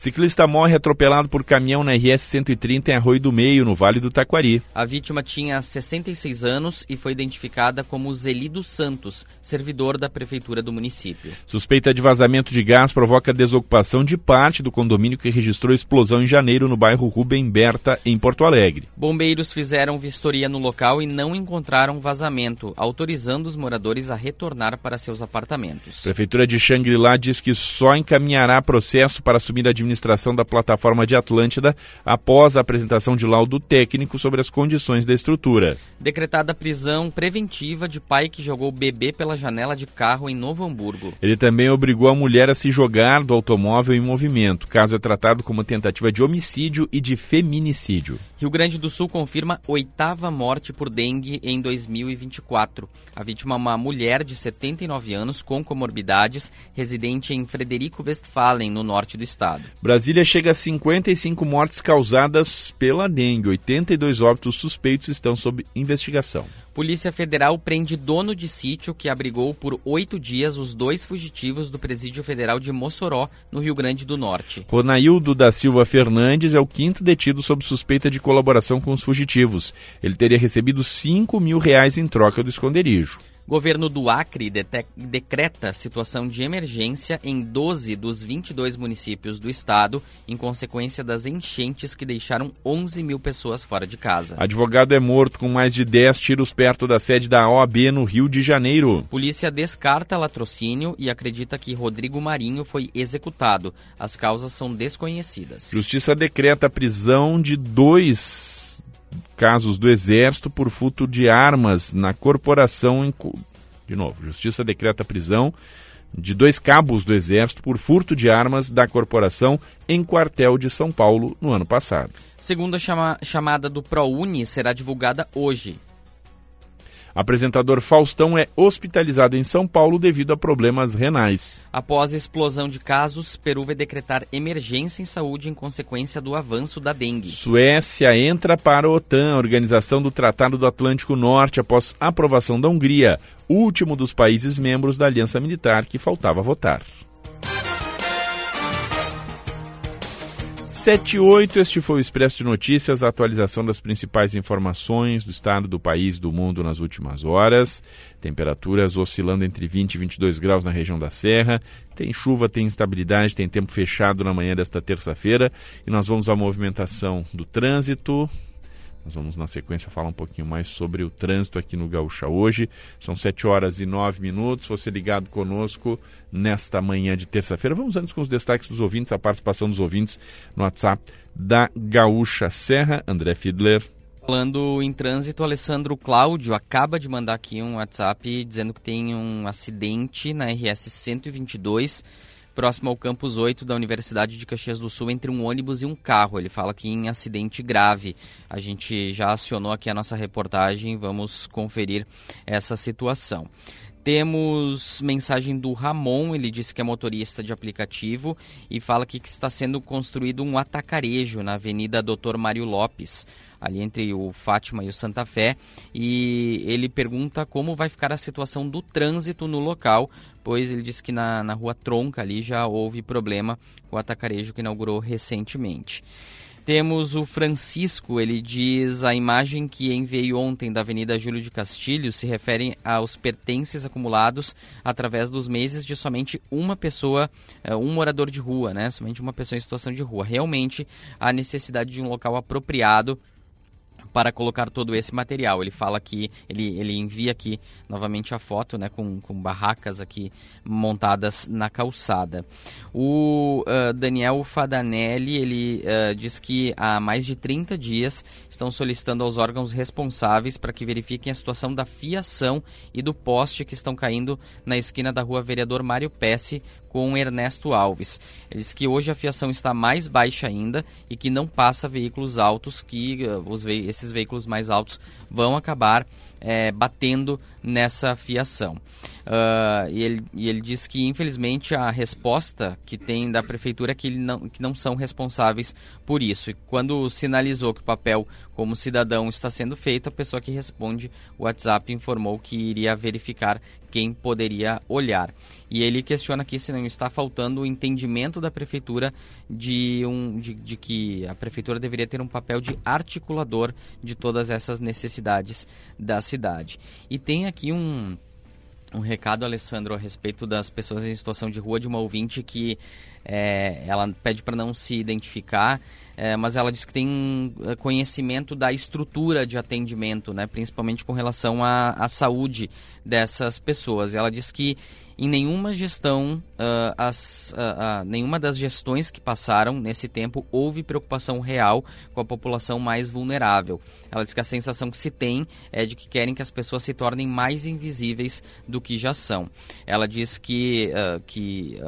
Ciclista morre atropelado por caminhão na RS 130 em Arroio do Meio, no Vale do Taquari. A vítima tinha 66 anos e foi identificada como Zelido Santos, servidor da prefeitura do município. Suspeita de vazamento de gás provoca desocupação de parte do condomínio que registrou explosão em janeiro no bairro Rubem Berta, em Porto Alegre. Bombeiros fizeram vistoria no local e não encontraram vazamento, autorizando os moradores a retornar para seus apartamentos. Prefeitura de Xangri-Lá diz que só encaminhará processo para assumir a administração da plataforma de Atlântida após a apresentação de laudo técnico sobre as condições da estrutura. Decretada prisão preventiva de pai que jogou bebê pela janela de carro em Novo Hamburgo. Ele também obrigou a mulher a se jogar do automóvel em movimento. Caso é tratado como tentativa de homicídio e de feminicídio. Rio Grande do Sul confirma oitava morte por dengue em 2024. A vítima é uma mulher de 79 anos com comorbidades, residente em Frederico Westphalen, no norte do estado. Brasília chega a 55 mortes causadas pela dengue. 82 óbitos suspeitos estão sob investigação. Polícia Federal prende dono de sítio que abrigou por oito dias os dois fugitivos do Presídio Federal de Mossoró, no Rio Grande do Norte. Ronaildo da Silva Fernandes é o quinto detido sob suspeita de colaboração com os fugitivos. Ele teria recebido 5 mil reais em troca do esconderijo. Governo do Acre decreta situação de emergência em 12 dos 22 municípios do estado, em consequência das enchentes que deixaram 11 mil pessoas fora de casa. Advogado é morto com mais de 10 tiros perto da sede da OAB no Rio de Janeiro. Polícia descarta latrocínio e acredita que Rodrigo Marinho foi executado. As causas são desconhecidas. Justiça decreta a prisão de dois casos do Exército por furto de armas na corporação. Em... De novo, Justiça decreta prisão de dois cabos do Exército por furto de armas da corporação em quartel de São Paulo no ano passado. Segunda chama chamada do ProUni será divulgada hoje. Apresentador Faustão é hospitalizado em São Paulo devido a problemas renais. Após explosão de casos, Peru vai decretar emergência em saúde em consequência do avanço da dengue. Suécia entra para a OTAN, a Organização do Tratado do Atlântico Norte, após aprovação da Hungria, último dos países membros da Aliança Militar que faltava votar. 78, este foi o Expresso de Notícias, a atualização das principais informações do estado, do país, do mundo nas últimas horas. Temperaturas oscilando entre 20 e 22 graus na região da Serra. Tem chuva, tem instabilidade, tem tempo fechado na manhã desta terça-feira. E nós vamos à movimentação do trânsito. Nós vamos, na sequência, falar um pouquinho mais sobre o trânsito aqui no Gaúcha hoje. São 7 horas e 9 minutos. Você ligado conosco nesta manhã de terça-feira. Vamos antes com os destaques dos ouvintes, a participação dos ouvintes no WhatsApp da Gaúcha Serra. André Fiedler. Falando em trânsito, Alessandro Cláudio acaba de mandar aqui um WhatsApp dizendo que tem um acidente na RS 122 próximo ao campus 8 da Universidade de Caxias do Sul, entre um ônibus e um carro. Ele fala que em acidente grave. A gente já acionou aqui a nossa reportagem, vamos conferir essa situação. Temos mensagem do Ramon, ele disse que é motorista de aplicativo e fala que está sendo construído um atacarejo na Avenida Doutor Mário Lopes ali entre o Fátima e o Santa Fé, e ele pergunta como vai ficar a situação do trânsito no local, pois ele disse que na, na rua Tronca ali já houve problema com o atacarejo que inaugurou recentemente. Temos o Francisco, ele diz a imagem que enviei ontem da Avenida Júlio de Castilho se refere aos pertences acumulados através dos meses de somente uma pessoa, eh, um morador de rua, né? Somente uma pessoa em situação de rua. Realmente a necessidade de um local apropriado para colocar todo esse material. Ele fala que ele, ele envia aqui novamente a foto, né, com, com barracas aqui montadas na calçada. O uh, Daniel Fadanelli ele uh, diz que há mais de 30 dias estão solicitando aos órgãos responsáveis para que verifiquem a situação da fiação e do poste que estão caindo na esquina da rua Vereador Mário Pesce com Ernesto Alves. Ele diz que hoje a fiação está mais baixa ainda e que não passa veículos altos, que uh, os ve esses veículos mais altos vão acabar é, batendo nessa fiação. Uh, e, ele, e ele diz que, infelizmente, a resposta que tem da prefeitura é que, ele não, que não são responsáveis por isso. E quando sinalizou que o papel como cidadão está sendo feito, a pessoa que responde o WhatsApp informou que iria verificar quem poderia olhar. E ele questiona aqui se não está faltando o entendimento da prefeitura de, um, de, de que a prefeitura deveria ter um papel de articulador de todas essas necessidades da cidade. E tem aqui um, um recado, Alessandro, a respeito das pessoas em situação de rua, de uma ouvinte que é, ela pede para não se identificar, é, mas ela diz que tem é, conhecimento da estrutura de atendimento, né, principalmente com relação à, à saúde dessas pessoas. Ela diz que em nenhuma gestão, uh, as, uh, uh, nenhuma das gestões que passaram nesse tempo houve preocupação real com a população mais vulnerável. Ela diz que a sensação que se tem é de que querem que as pessoas se tornem mais invisíveis do que já são. Ela diz que, que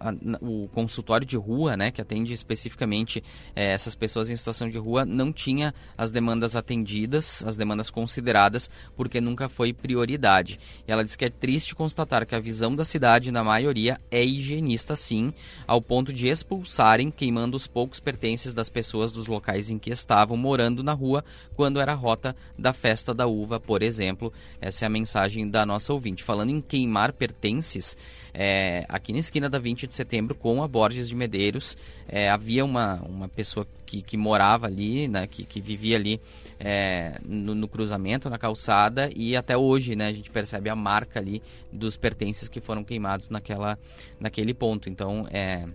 a, o consultório de rua, né, que atende especificamente eh, essas pessoas em situação de rua, não tinha as demandas atendidas, as demandas consideradas, porque nunca foi prioridade. E ela diz que é triste constatar que a visão da cidade, na maioria, é higienista sim, ao ponto de expulsarem, queimando os poucos pertences das pessoas dos locais em que estavam morando na rua, quando era a rota da festa da uva, por exemplo. Essa é a mensagem da nossa ouvinte. Falando em queimar pertences, é, aqui na esquina da 20 de setembro, com a Borges de Medeiros, é, havia uma, uma pessoa que, que morava ali, né, que, que vivia ali é, no, no, cruzamento, na calçada, e até hoje né, a gente percebe a marca ali dos pertences que foram queimados naquela, naquele ponto. Então, é,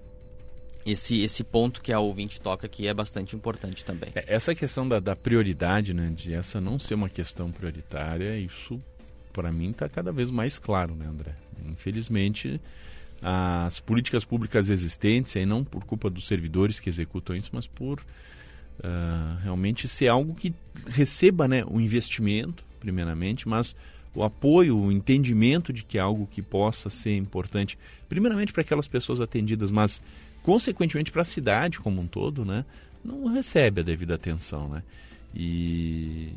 esse, esse ponto que a ouvinte toca aqui é bastante importante também. É, essa questão da, da prioridade, né, de essa não ser uma questão prioritária, isso para mim está cada vez mais claro, né, André? Infelizmente, as políticas públicas existentes, aí não por culpa dos servidores que executam isso, mas por uh, realmente ser algo que receba né, o investimento, primeiramente, mas o apoio, o entendimento de que é algo que possa ser importante, primeiramente para aquelas pessoas atendidas, mas consequentemente para a cidade como um todo, né, não recebe a devida atenção, né? E,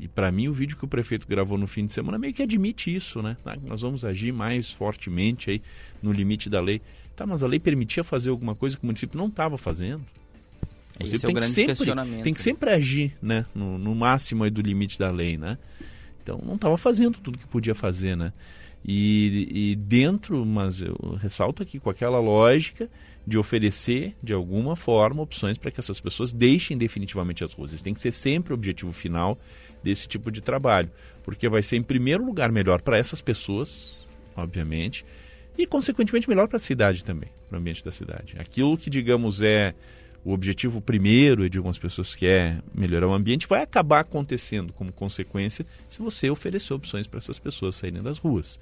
e para mim o vídeo que o prefeito gravou no fim de semana meio que admite isso, né? Tá? Nós vamos agir mais fortemente aí no limite da lei. Tá, mas a lei permitia fazer alguma coisa que o município não estava fazendo. O Esse é o grande sempre, questionamento. Tem que sempre agir, né? No, no máximo aí do limite da lei, né? Então não estava fazendo tudo que podia fazer, né? E, e dentro, mas eu ressalto aqui com aquela lógica de oferecer, de alguma forma, opções para que essas pessoas deixem definitivamente as ruas. Isso tem que ser sempre o objetivo final desse tipo de trabalho, porque vai ser, em primeiro lugar, melhor para essas pessoas, obviamente, e, consequentemente, melhor para a cidade também, para o ambiente da cidade. Aquilo que, digamos, é o objetivo primeiro de algumas pessoas que é melhorar o ambiente, vai acabar acontecendo como consequência se você oferecer opções para essas pessoas saírem das ruas.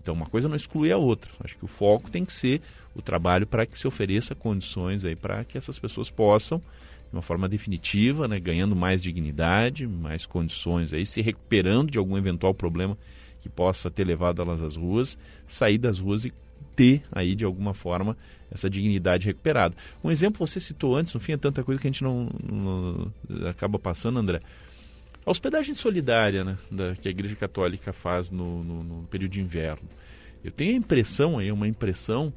Então, uma coisa não exclui a outra. Acho que o foco tem que ser o trabalho para que se ofereça condições aí para que essas pessoas possam, de uma forma definitiva, né, ganhando mais dignidade, mais condições aí, se recuperando de algum eventual problema que possa ter levado elas às ruas, sair das ruas e ter aí de alguma forma essa dignidade recuperada. Um exemplo você citou antes, no fim é tanta coisa que a gente não, não acaba passando, André. A hospedagem solidária né, da, que a Igreja Católica faz no, no, no período de inverno. Eu tenho a impressão aí, uma impressão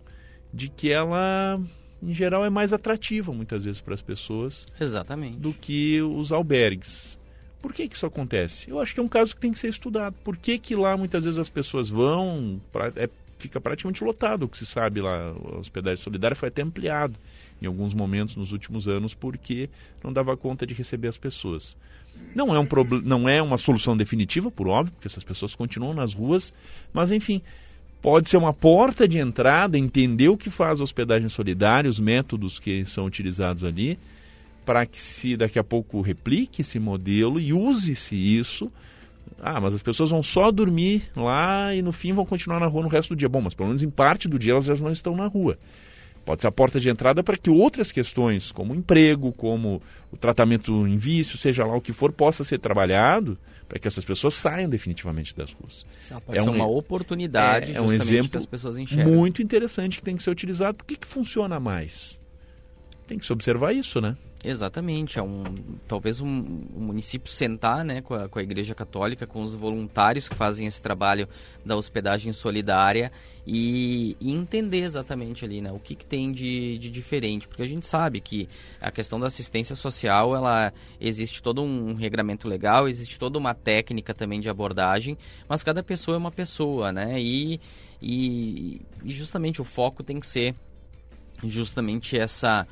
de que ela, em geral, é mais atrativa muitas vezes para as pessoas. Exatamente. Do que os albergues. Por que, que isso acontece? Eu acho que é um caso que tem que ser estudado. Por que, que lá muitas vezes as pessoas vão, pra, é, fica praticamente lotado, o que se sabe lá, a hospedagem solidária foi até ampliado em alguns momentos nos últimos anos porque não dava conta de receber as pessoas. Não é, um não é uma solução definitiva, por óbvio, porque essas pessoas continuam nas ruas, mas enfim, pode ser uma porta de entrada, entender o que faz a hospedagem solidária, os métodos que são utilizados ali, para que se daqui a pouco replique esse modelo e use-se isso. Ah, mas as pessoas vão só dormir lá e no fim vão continuar na rua no resto do dia. Bom, mas pelo menos em parte do dia elas já não estão na rua. Pode ser a porta de entrada para que outras questões, como emprego, como o tratamento em vício, seja lá o que for, possa ser trabalhado para que essas pessoas saiam definitivamente das ruas. Isso pode é ser um, uma oportunidade é, é um exemplo que as pessoas enxergam. muito interessante que tem que ser utilizado. Por que, que funciona mais? Tem que se observar isso, né? Exatamente, é um talvez um, um município sentar, né, com a, com a, Igreja Católica, com os voluntários que fazem esse trabalho da hospedagem solidária e, e entender exatamente ali, né, o que, que tem de, de, diferente, porque a gente sabe que a questão da assistência social, ela existe todo um regramento legal, existe toda uma técnica também de abordagem, mas cada pessoa é uma pessoa, né, e, e, e justamente o foco tem que ser justamente essa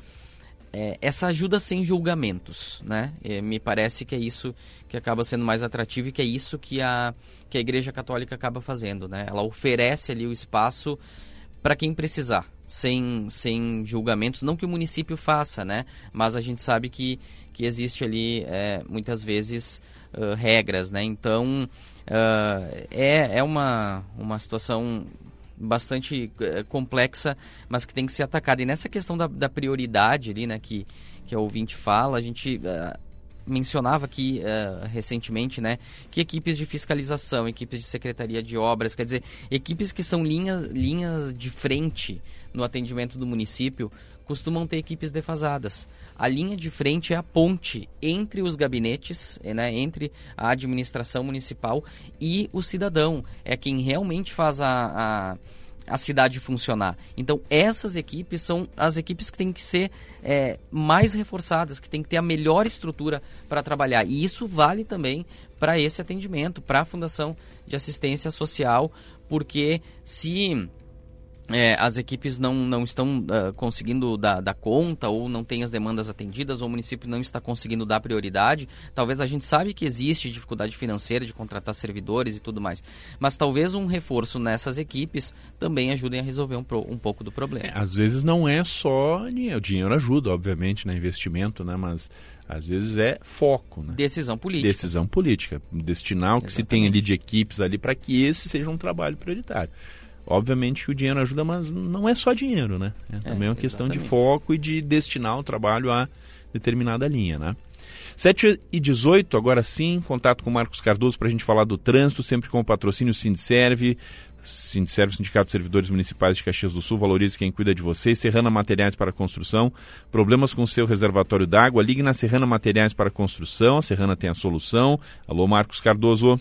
é, essa ajuda sem julgamentos, né? É, me parece que é isso que acaba sendo mais atrativo e que é isso que a, que a Igreja Católica acaba fazendo, né? Ela oferece ali o espaço para quem precisar, sem, sem julgamentos, não que o município faça, né? Mas a gente sabe que, que existe ali é, muitas vezes uh, regras, né? Então uh, é, é uma, uma situação bastante uh, complexa, mas que tem que ser atacada. E nessa questão da, da prioridade ali, né, que, que a ouvinte fala, a gente uh, mencionava aqui uh, recentemente, né, que equipes de fiscalização, equipes de secretaria de obras, quer dizer, equipes que são linhas linhas de frente no atendimento do município, costumam ter equipes defasadas. A linha de frente é a ponte entre os gabinetes, né, entre a administração municipal e o cidadão. É quem realmente faz a, a a cidade funcionar. Então, essas equipes são as equipes que têm que ser é, mais reforçadas, que têm que ter a melhor estrutura para trabalhar. E isso vale também para esse atendimento, para a Fundação de Assistência Social, porque se é, as equipes não, não estão uh, conseguindo dar, dar, conta ou não têm as demandas atendidas ou o município não está conseguindo dar prioridade, talvez a gente sabe que existe dificuldade financeira de contratar servidores e tudo mais, mas talvez um reforço nessas equipes também ajudem a resolver um, um pouco do problema. É, às vezes não é só dinheiro, o dinheiro ajuda, obviamente, né, investimento, né, mas às vezes é foco, né? Decisão política. Decisão política, destinar o que Exatamente. se tem ali de equipes ali para que esse seja um trabalho prioritário. Obviamente que o dinheiro ajuda, mas não é só dinheiro, né? É, é também é, uma questão de foco e de destinar o trabalho a determinada linha, né? 7 e 18, agora sim, contato com o Marcos Cardoso para a gente falar do trânsito, sempre com o patrocínio Sindserve, Sindserve, Sindicato de Servidores Municipais de Caxias do Sul, valorize quem cuida de você. Serrana Materiais para Construção, problemas com seu reservatório d'água, ligue na Serrana Materiais para Construção, a Serrana tem a solução. Alô, Marcos Cardoso.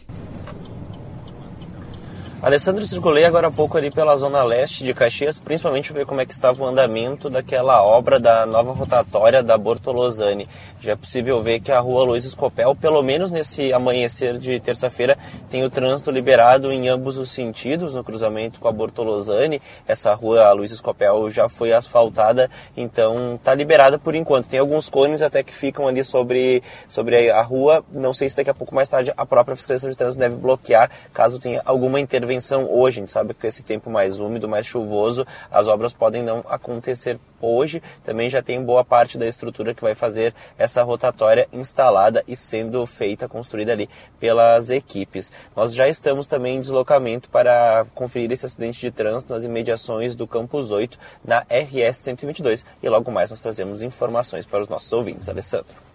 Alessandro, circulei agora há pouco ali pela zona leste de Caxias, principalmente ver como é que estava o andamento daquela obra da nova rotatória da Bortolosani. Já é possível ver que a rua Luiz Escopel, pelo menos nesse amanhecer de terça-feira, tem o trânsito liberado em ambos os sentidos, no cruzamento com a Bortolosani. Essa rua Luiz Escopel já foi asfaltada, então está liberada por enquanto. Tem alguns cones até que ficam ali sobre, sobre a rua. Não sei se daqui a pouco mais tarde a própria fiscalização de trânsito deve bloquear caso tenha alguma intervenção intervenção hoje. A gente sabe que com esse tempo mais úmido, mais chuvoso, as obras podem não acontecer hoje. Também já tem boa parte da estrutura que vai fazer essa rotatória instalada e sendo feita, construída ali pelas equipes. Nós já estamos também em deslocamento para conferir esse acidente de trânsito nas imediações do Campus 8, na RS 122. E logo mais nós trazemos informações para os nossos ouvintes. Alessandro.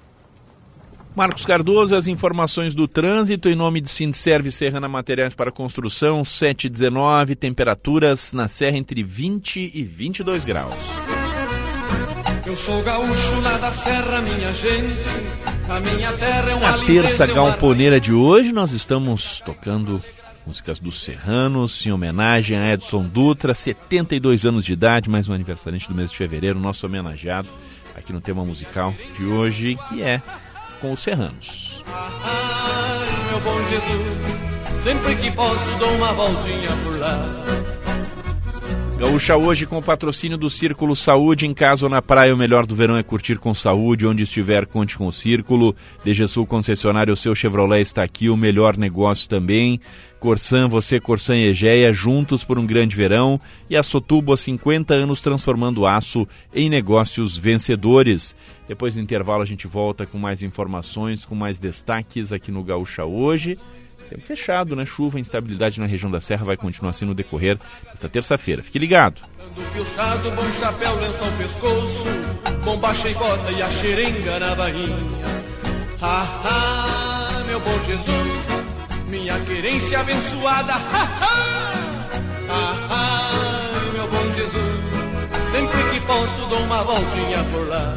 Marcos Cardoso, as informações do trânsito em nome de Sindserve Serrana Materiais para Construção, 719, temperaturas na serra entre 20 e 22 graus. Eu sou gaúcho lá da serra, minha gente, a minha terra é uma Na terça galponeira de hoje nós estamos tocando músicas dos Serranos, em homenagem a Edson Dutra, 72 anos de idade, mais um aniversariante do mês de fevereiro, nosso homenageado aqui no tema musical de hoje, que é com os serranos. Ai, meu bom Jesus, sempre que posso dou uma voltinha por lá. Gaúcha hoje com o patrocínio do Círculo Saúde. Em casa ou na praia, o melhor do verão é curtir com saúde. Onde estiver, conte com o Círculo. DG Sul Concessionário, o seu Chevrolet está aqui. O melhor negócio também. Corsan, você, Corsan e Egeia, juntos por um grande verão. E a Sotubo há 50 anos transformando aço em negócios vencedores. Depois do intervalo, a gente volta com mais informações, com mais destaques aqui no Gaúcha hoje. Tempo fechado, né? Chuva, instabilidade na região da Serra vai continuar assim no decorrer desta terça-feira. Fique ligado. E e meu bom Jesus, minha querência abençoada. Meu bom Jesus, sempre que posso dou uma voltinha por lá.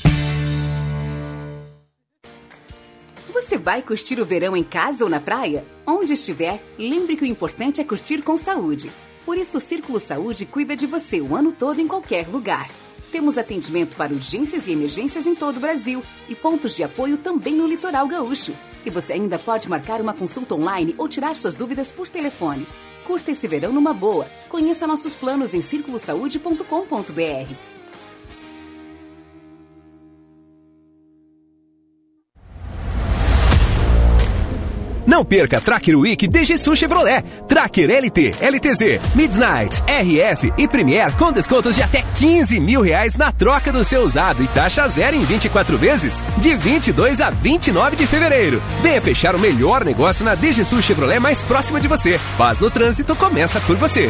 Você vai curtir o verão em casa ou na praia? Onde estiver, lembre que o importante é curtir com saúde. Por isso, o Círculo Saúde cuida de você o ano todo em qualquer lugar. Temos atendimento para urgências e emergências em todo o Brasil e pontos de apoio também no litoral gaúcho. E você ainda pode marcar uma consulta online ou tirar suas dúvidas por telefone. Curta esse verão numa boa. Conheça nossos planos em circulosaude.com.br. Não perca Tracker Week DG Sul Chevrolet, Tracker LT, LTZ, Midnight, RS e Premier com descontos de até 15 mil reais na troca do seu usado e taxa zero em 24 vezes, de 22 a 29 de fevereiro. Venha fechar o melhor negócio na DG Sul Chevrolet mais próxima de você. Paz no trânsito começa por você.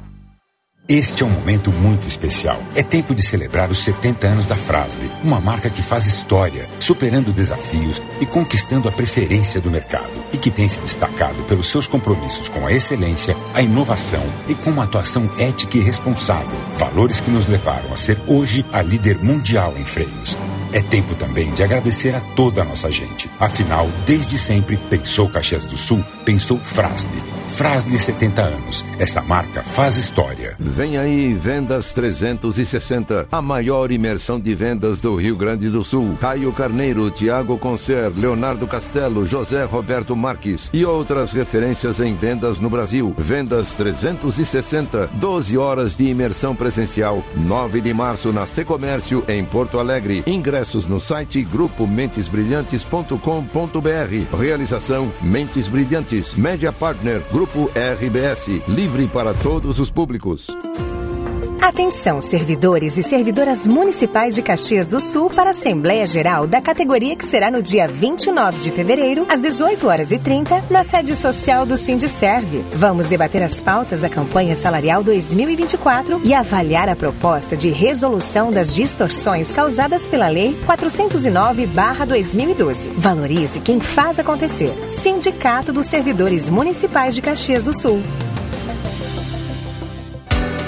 Este é um momento muito especial. É tempo de celebrar os 70 anos da Frasle, uma marca que faz história, superando desafios e conquistando a preferência do mercado e que tem se destacado pelos seus compromissos com a excelência, a inovação e com uma atuação ética e responsável, valores que nos levaram a ser hoje a líder mundial em freios. É tempo também de agradecer a toda a nossa gente. Afinal, desde sempre, pensou Caxias do Sul, pensou Frasle. Frasle 70 anos. Essa marca faz história. Vem aí Vendas 360, a maior imersão de vendas do Rio Grande do Sul. Caio Carneiro, Tiago Concer, Leonardo Castelo, José Roberto Marques e outras referências em vendas no Brasil. Vendas 360, 12 horas de imersão presencial. 9 de março na Fecomércio em Porto Alegre. Ingressos no site grupomentesbrilhantes.com.br. Realização Mentes Brilhantes, Média Partner, Grupo RBS, livre para todos os públicos. Atenção, servidores e servidoras municipais de Caxias do Sul para a Assembleia Geral da categoria que será no dia 29 de fevereiro, às 18 horas e 30, na sede social do Sindicerve. Vamos debater as pautas da campanha salarial 2024 e avaliar a proposta de resolução das distorções causadas pela Lei 409/2012. Valorize quem faz acontecer. Sindicato dos Servidores Municipais de Caxias do Sul.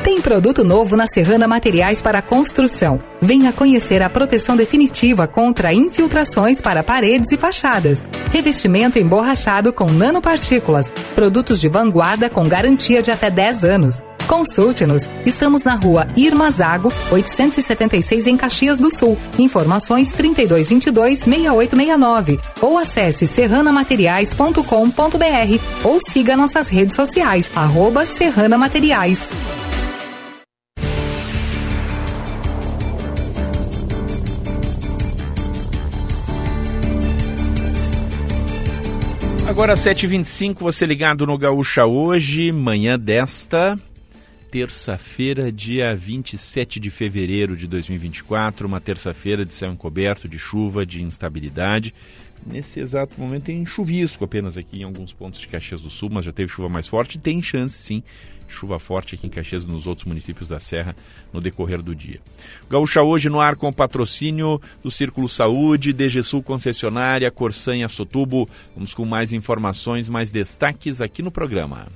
Tem produto novo na Serrana Materiais para Construção. Venha conhecer a proteção definitiva contra infiltrações para paredes e fachadas. Revestimento emborrachado com nanopartículas. Produtos de vanguarda com garantia de até 10 anos. Consulte-nos. Estamos na rua Irmazago, 876 em Caxias do Sul. Informações 3222-6869. Ou acesse serranamateriais.com.br ou siga nossas redes sociais, arroba Serrana Materiais. Agora 7h25, você ligado no Gaúcha hoje, manhã desta terça-feira, dia 27 de fevereiro de 2024, uma terça-feira de céu encoberto, de chuva, de instabilidade. Nesse exato momento tem chuvisco apenas aqui em alguns pontos de Caxias do Sul, mas já teve chuva mais forte. Tem chance sim chuva forte aqui em Caxias e nos outros municípios da Serra no decorrer do dia. Gaúcha hoje no ar com patrocínio do Círculo Saúde, DGSul Concessionária, Corsan e Assotubo. Vamos com mais informações, mais destaques aqui no programa.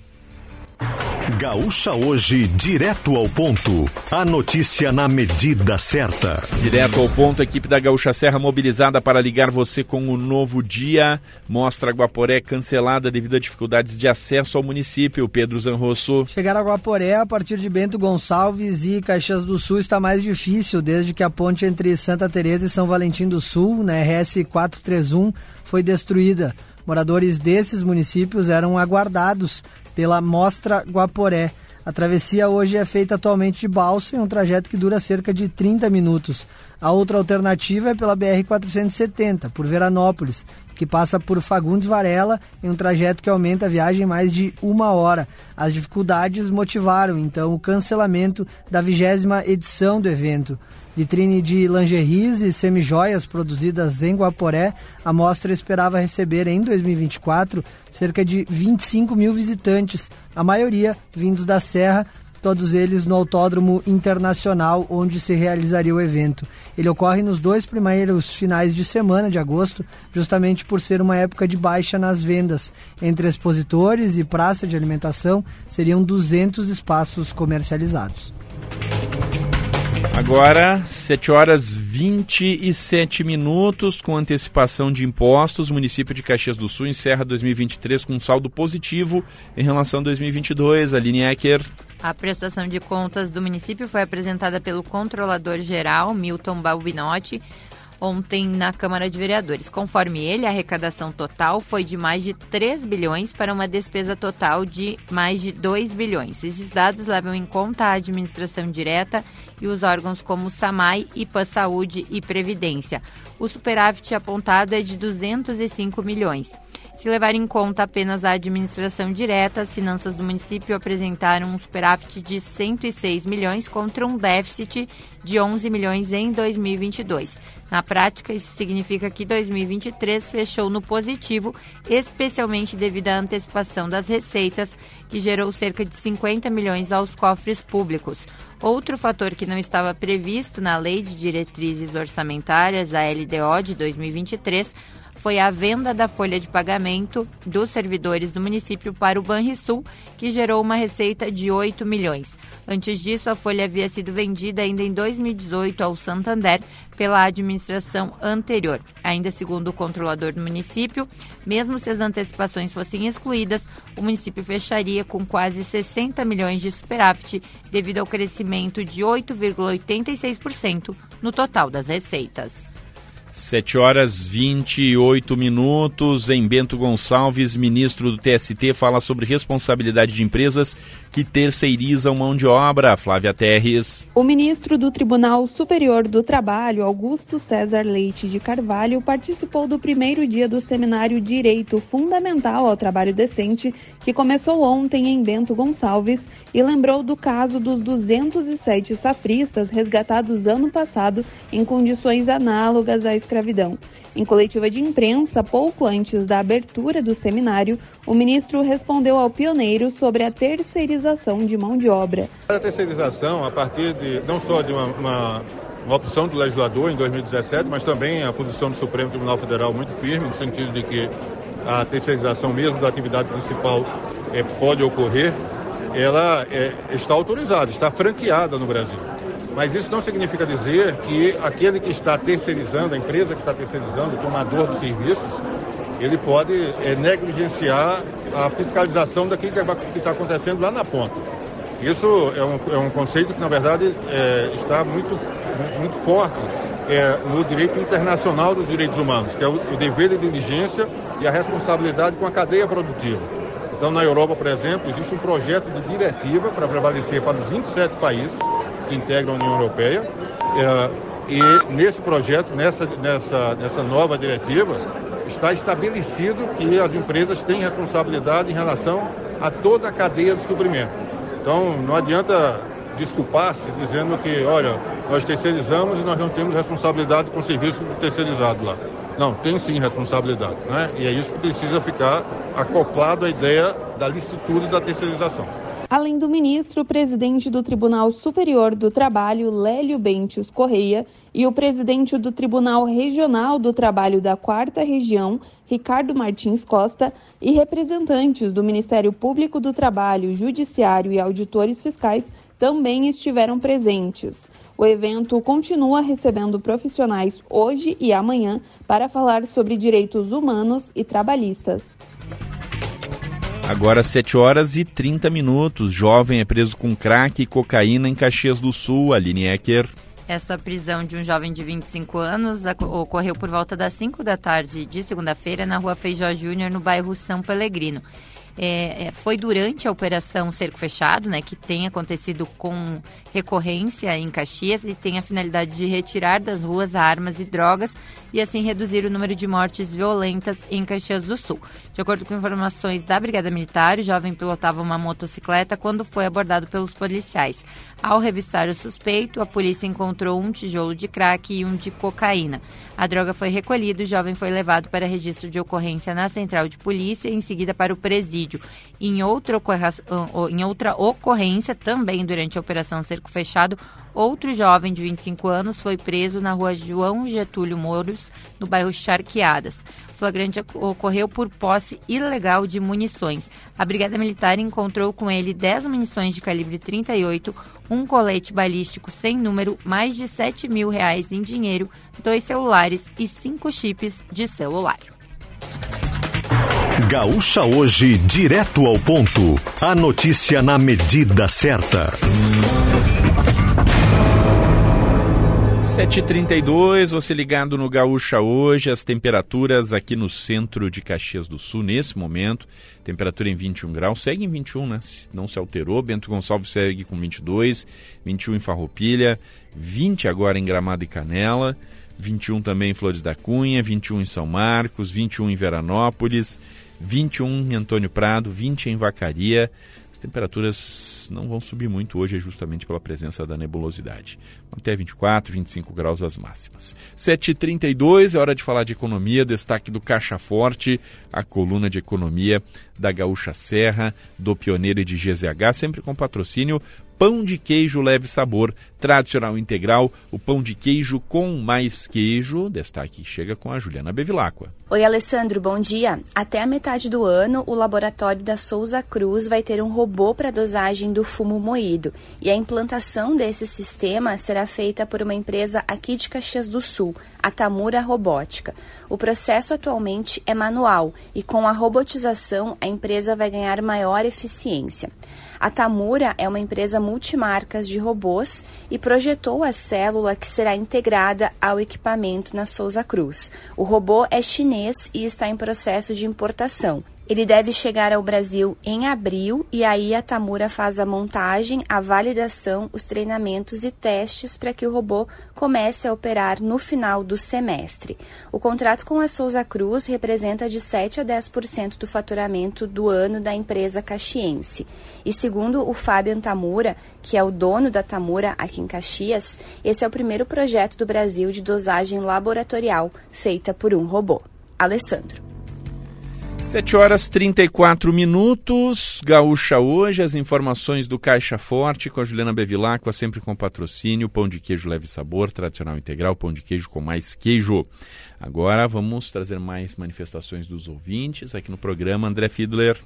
Gaúcha Hoje, direto ao ponto. A notícia na medida certa. Direto ao ponto, a equipe da Gaúcha Serra mobilizada para ligar você com o novo dia. Mostra Guaporé cancelada devido a dificuldades de acesso ao município. Pedro Zanrosso. Chegar a Guaporé a partir de Bento Gonçalves e Caxias do Sul está mais difícil desde que a ponte entre Santa Teresa e São Valentim do Sul, na RS 431, foi destruída. Moradores desses municípios eram aguardados pela Mostra Guaporé. A travessia hoje é feita atualmente de balsa em um trajeto que dura cerca de 30 minutos. A outra alternativa é pela BR-470, por Veranópolis, que passa por Fagundes Varela em um trajeto que aumenta a viagem mais de uma hora. As dificuldades motivaram, então, o cancelamento da vigésima edição do evento. Vitrine de lingeries e semijoias produzidas em Guaporé, a mostra esperava receber em 2024 cerca de 25 mil visitantes, a maioria vindos da Serra, todos eles no Autódromo Internacional, onde se realizaria o evento. Ele ocorre nos dois primeiros finais de semana de agosto, justamente por ser uma época de baixa nas vendas. Entre expositores e praça de alimentação, seriam 200 espaços comercializados. Agora, 7 horas 27 minutos, com antecipação de impostos, o município de Caxias do Sul encerra 2023 com um saldo positivo em relação a 2022. Aline Ecker. A prestação de contas do município foi apresentada pelo controlador-geral, Milton Balbinotti, ontem na Câmara de Vereadores. Conforme ele, a arrecadação total foi de mais de 3 bilhões para uma despesa total de mais de 2 bilhões. Esses dados levam em conta a administração direta e os órgãos como SAMAI, IPA Saúde e Previdência. O superávit apontado é de 205 milhões. Se levar em conta apenas a administração direta, as finanças do município apresentaram um superávit de 106 milhões contra um déficit de 11 milhões em 2022. Na prática, isso significa que 2023 fechou no positivo, especialmente devido à antecipação das receitas, que gerou cerca de 50 milhões aos cofres públicos. Outro fator que não estava previsto na Lei de Diretrizes Orçamentárias, a LDO de 2023, foi a venda da folha de pagamento dos servidores do município para o Banrisul, que gerou uma receita de 8 milhões. Antes disso, a folha havia sido vendida ainda em 2018 ao Santander pela administração anterior. Ainda segundo o controlador do município, mesmo se as antecipações fossem excluídas, o município fecharia com quase 60 milhões de superávit devido ao crescimento de 8,86% no total das receitas. 7 horas 28 minutos. Em Bento Gonçalves, ministro do TST, fala sobre responsabilidade de empresas que terceirizam mão de obra. Flávia Terres. O ministro do Tribunal Superior do Trabalho, Augusto César Leite de Carvalho, participou do primeiro dia do seminário Direito Fundamental ao Trabalho Decente, que começou ontem em Bento Gonçalves, e lembrou do caso dos 207 safristas resgatados ano passado em condições análogas à escravidão. Em coletiva de imprensa, pouco antes da abertura do seminário, o ministro respondeu ao pioneiro sobre a terceirização de mão de obra. A terceirização, a partir de não só de uma, uma, uma opção do legislador em 2017, mas também a posição do Supremo Tribunal Federal muito firme, no sentido de que a terceirização mesmo da atividade principal é, pode ocorrer, ela é, está autorizada, está franqueada no Brasil. Mas isso não significa dizer que aquele que está terceirizando, a empresa que está terceirizando, o tomador de serviços, ele pode é, negligenciar a fiscalização daquilo que está acontecendo lá na ponta. Isso é um, é um conceito que, na verdade, é, está muito, muito forte é, no direito internacional dos direitos humanos, que é o, o dever de diligência e a responsabilidade com a cadeia produtiva. Então, na Europa, por exemplo, existe um projeto de diretiva para prevalecer para os 27 países que integram a União Europeia. E nesse projeto, nessa, nessa, nessa nova diretiva, está estabelecido que as empresas têm responsabilidade em relação a toda a cadeia de suprimento. Então, não adianta desculpar-se dizendo que, olha, nós terceirizamos e nós não temos responsabilidade com o serviço terceirizado lá. Não, tem sim responsabilidade, né? E é isso que precisa ficar acoplado à ideia da licitude da terceirização. Além do ministro presidente do Tribunal Superior do Trabalho, Lélio Bentius Correia, e o presidente do Tribunal Regional do Trabalho da Quarta Região, Ricardo Martins Costa, e representantes do Ministério Público do Trabalho, Judiciário e auditores fiscais também estiveram presentes. O evento continua recebendo profissionais hoje e amanhã para falar sobre direitos humanos e trabalhistas. Agora 7 horas e 30 minutos. Jovem é preso com crack e cocaína em Caxias do Sul. Aline Ecker. Essa prisão de um jovem de 25 anos ocorreu por volta das 5 da tarde de segunda-feira na rua Feijó Júnior, no bairro São Pelegrino. É, é, foi durante a operação Cerco Fechado, né, que tem acontecido com recorrência em Caxias e tem a finalidade de retirar das ruas armas e drogas e assim reduzir o número de mortes violentas em Caxias do Sul. De acordo com informações da Brigada Militar, o jovem pilotava uma motocicleta quando foi abordado pelos policiais. Ao revistar o suspeito, a polícia encontrou um tijolo de crack e um de cocaína. A droga foi recolhida e o jovem foi levado para registro de ocorrência na central de polícia e em seguida para o presídio. Em outra, em outra ocorrência, também durante a Operação Cerco Fechado, outro jovem de 25 anos foi preso na rua João Getúlio Mouros, no bairro Charqueadas. O flagrante ocorreu por posse ilegal de munições. A Brigada Militar encontrou com ele 10 munições de calibre 38, um colete balístico sem número, mais de 7 mil reais em dinheiro, dois celulares e cinco chips de celular. Gaúcha hoje, direto ao ponto. A notícia na medida certa. 7h32, você ligado no Gaúcha hoje, as temperaturas aqui no centro de Caxias do Sul, nesse momento, temperatura em 21 graus, segue em 21, né? Não se alterou, Bento Gonçalves segue com 22, 21 em Farroupilha, 20 agora em Gramado e Canela, 21 também em Flores da Cunha, 21 em São Marcos, 21 em Veranópolis, 21 em Antônio Prado, 20 em Vacaria. As temperaturas não vão subir muito hoje, justamente pela presença da nebulosidade. Até 24, 25 graus as máximas. 7h32, é hora de falar de economia. Destaque do Caixa Forte, a coluna de economia da Gaúcha Serra, do Pioneiro e de GZH, sempre com patrocínio pão de queijo leve sabor, tradicional integral, o pão de queijo com mais queijo. Destaque chega com a Juliana Bevilacqua. Oi, Alessandro, bom dia. Até a metade do ano, o laboratório da Souza Cruz vai ter um robô para dosagem do fumo moído. E a implantação desse sistema será feita por uma empresa aqui de Caxias do Sul, a Tamura Robótica. O processo atualmente é manual e com a robotização a empresa vai ganhar maior eficiência. A Tamura é uma empresa multimarcas de robôs e projetou a célula que será integrada ao equipamento na Souza Cruz. O robô é chinês e está em processo de importação. Ele deve chegar ao Brasil em abril e aí a Tamura faz a montagem, a validação, os treinamentos e testes para que o robô comece a operar no final do semestre. O contrato com a Souza Cruz representa de 7 a 10% do faturamento do ano da empresa caxiense. E segundo o Fábio Tamura, que é o dono da Tamura aqui em Caxias, esse é o primeiro projeto do Brasil de dosagem laboratorial feita por um robô. Alessandro. 7 horas 34 minutos, Gaúcha hoje, as informações do Caixa Forte com a Juliana Bevilacqua, sempre com patrocínio, pão de queijo leve sabor, tradicional integral, pão de queijo com mais queijo. Agora vamos trazer mais manifestações dos ouvintes aqui no programa, André Fiedler.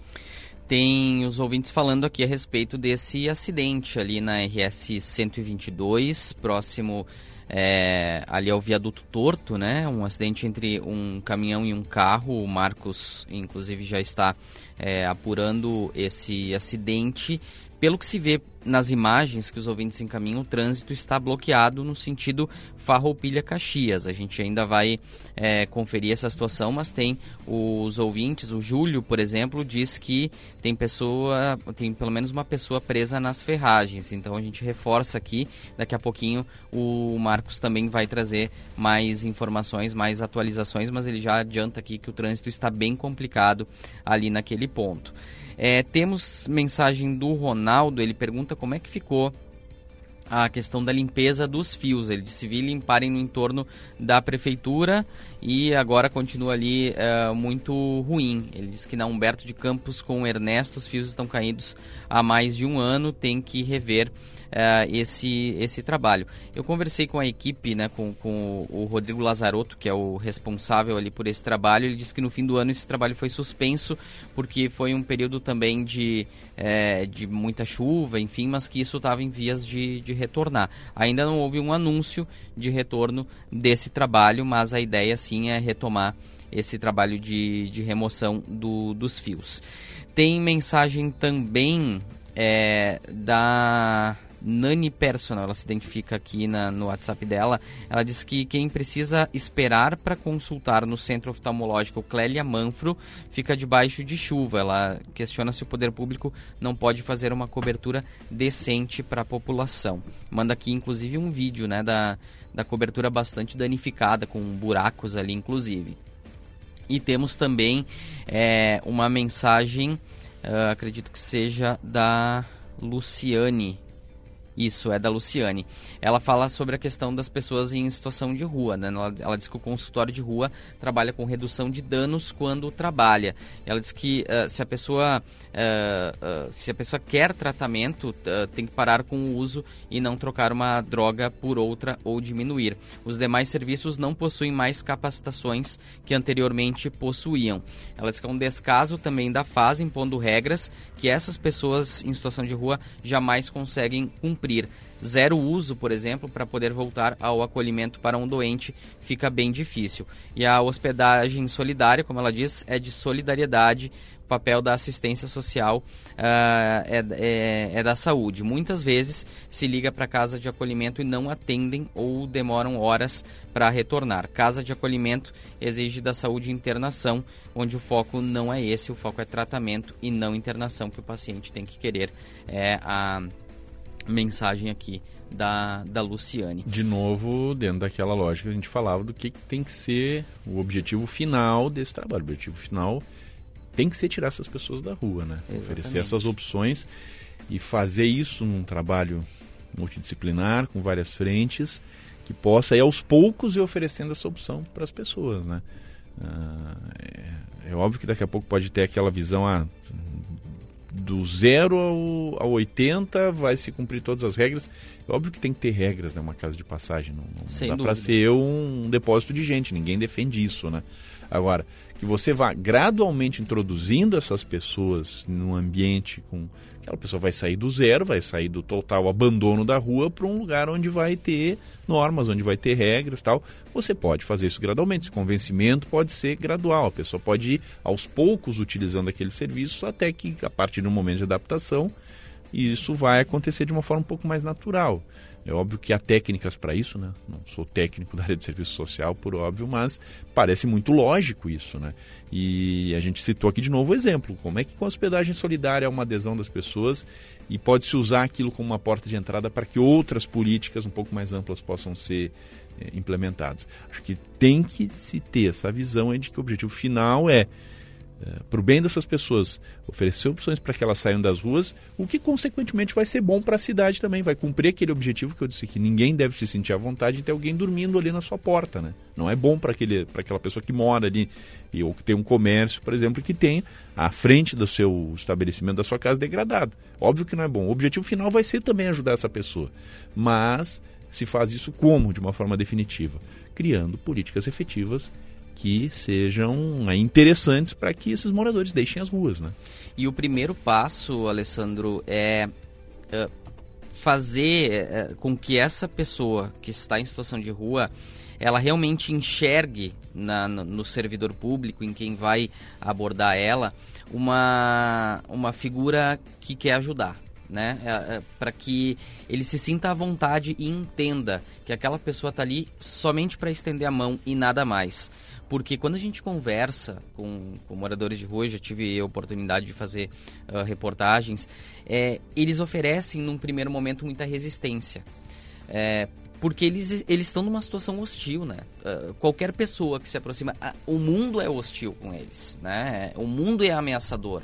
Tem os ouvintes falando aqui a respeito desse acidente ali na RS 122, próximo é, ali ao viaduto torto, né? Um acidente entre um caminhão e um carro. O Marcos, inclusive, já está é, apurando esse acidente. Pelo que se vê nas imagens que os ouvintes encaminham, o trânsito está bloqueado no sentido Farroupilha-Caxias. A gente ainda vai é, conferir essa situação, mas tem os ouvintes, o Júlio, por exemplo, diz que tem pessoa, tem pelo menos uma pessoa presa nas ferragens. Então a gente reforça aqui, daqui a pouquinho o Marcos também vai trazer mais informações, mais atualizações, mas ele já adianta aqui que o trânsito está bem complicado ali naquele ponto. É, temos mensagem do Ronaldo, ele pergunta como é que ficou a questão da limpeza dos fios. Ele disse vir limparem no entorno da prefeitura e agora continua ali uh, muito ruim. Ele disse que na Humberto de Campos com Ernesto os fios estão caídos há mais de um ano, tem que rever uh, esse, esse trabalho. Eu conversei com a equipe, né, com, com o Rodrigo Lazarotto, que é o responsável ali por esse trabalho. Ele disse que no fim do ano esse trabalho foi suspenso porque foi um período também de, é, de muita chuva, enfim, mas que isso estava em vias de, de retornar. Ainda não houve um anúncio de retorno desse trabalho, mas a ideia sim é retomar esse trabalho de, de remoção do, dos fios. Tem mensagem também é, da Nani Personal, ela se identifica aqui na, no WhatsApp dela. Ela diz que quem precisa esperar para consultar no centro oftalmológico Clélia Manfro fica debaixo de chuva. Ela questiona se o poder público não pode fazer uma cobertura decente para a população. Manda aqui, inclusive, um vídeo né, da, da cobertura bastante danificada, com buracos ali, inclusive. E temos também é, uma mensagem, uh, acredito que seja da Luciane. Isso, é da Luciane. Ela fala sobre a questão das pessoas em situação de rua. Né? Ela, ela diz que o consultório de rua trabalha com redução de danos quando trabalha. Ela diz que uh, se, a pessoa, uh, uh, se a pessoa quer tratamento, tem que parar com o uso e não trocar uma droga por outra ou diminuir. Os demais serviços não possuem mais capacitações que anteriormente possuíam. Ela diz que é um descaso também da fase impondo regras que essas pessoas em situação de rua jamais conseguem cumprir cumprir. Zero uso, por exemplo, para poder voltar ao acolhimento para um doente fica bem difícil. E a hospedagem solidária, como ela diz, é de solidariedade papel da assistência social uh, é, é, é, da saúde. Muitas vezes se liga para casa de acolhimento e não atendem ou demoram horas para retornar. Casa de acolhimento exige da saúde internação, onde o foco não é esse, o foco é tratamento e não internação que o paciente tem que querer. É a mensagem aqui da, da Luciane. De novo, dentro daquela lógica que a gente falava do que, que tem que ser o objetivo final desse trabalho. O objetivo final tem que ser tirar essas pessoas da rua, né? Exatamente. Oferecer essas opções e fazer isso num trabalho multidisciplinar, com várias frentes, que possa ir aos poucos e oferecendo essa opção para as pessoas, né? Ah, é, é, óbvio que daqui a pouco pode ter aquela visão, ah, do zero ao, ao 80 vai se cumprir todas as regras. É óbvio que tem que ter regras, né? Uma casa de passagem. Não, não dá para ser um depósito de gente. Ninguém defende isso, né? Agora, que você vá gradualmente introduzindo essas pessoas num ambiente com aquela pessoa vai sair do zero, vai sair do total abandono da rua para um lugar onde vai ter normas, onde vai ter regras tal. Você pode fazer isso gradualmente. Esse convencimento pode ser gradual. A pessoa pode ir aos poucos utilizando aquele serviço até que, a partir do momento de adaptação, isso vai acontecer de uma forma um pouco mais natural. É óbvio que há técnicas para isso, né? Não sou técnico da área de serviço social, por óbvio, mas parece muito lógico isso, né? E a gente citou aqui de novo o exemplo. Como é que com a hospedagem solidária é uma adesão das pessoas e pode-se usar aquilo como uma porta de entrada para que outras políticas um pouco mais amplas possam ser é, implementadas. Acho que tem que se ter essa visão de que o objetivo final é é, para o bem dessas pessoas, oferecer opções para que elas saiam das ruas, o que consequentemente vai ser bom para a cidade também, vai cumprir aquele objetivo que eu disse que ninguém deve se sentir à vontade de ter alguém dormindo ali na sua porta, né? Não é bom para aquela pessoa que mora ali e, ou que tem um comércio, por exemplo, que tem a frente do seu estabelecimento, da sua casa degradado. Óbvio que não é bom. O objetivo final vai ser também ajudar essa pessoa, mas se faz isso como? De uma forma definitiva, criando políticas efetivas que sejam interessantes para que esses moradores deixem as ruas, né? E o primeiro passo, Alessandro, é, é fazer é, com que essa pessoa que está em situação de rua ela realmente enxergue na, no, no servidor público, em quem vai abordar ela, uma, uma figura que quer ajudar. Né? É, é, para que ele se sinta à vontade e entenda que aquela pessoa está ali somente para estender a mão e nada mais. Porque quando a gente conversa com, com moradores de rua, já tive a oportunidade de fazer uh, reportagens, é, eles oferecem num primeiro momento muita resistência. É, porque eles, eles estão numa situação hostil, né? Uh, qualquer pessoa que se aproxima, uh, o mundo é hostil com eles, né? O mundo é ameaçador.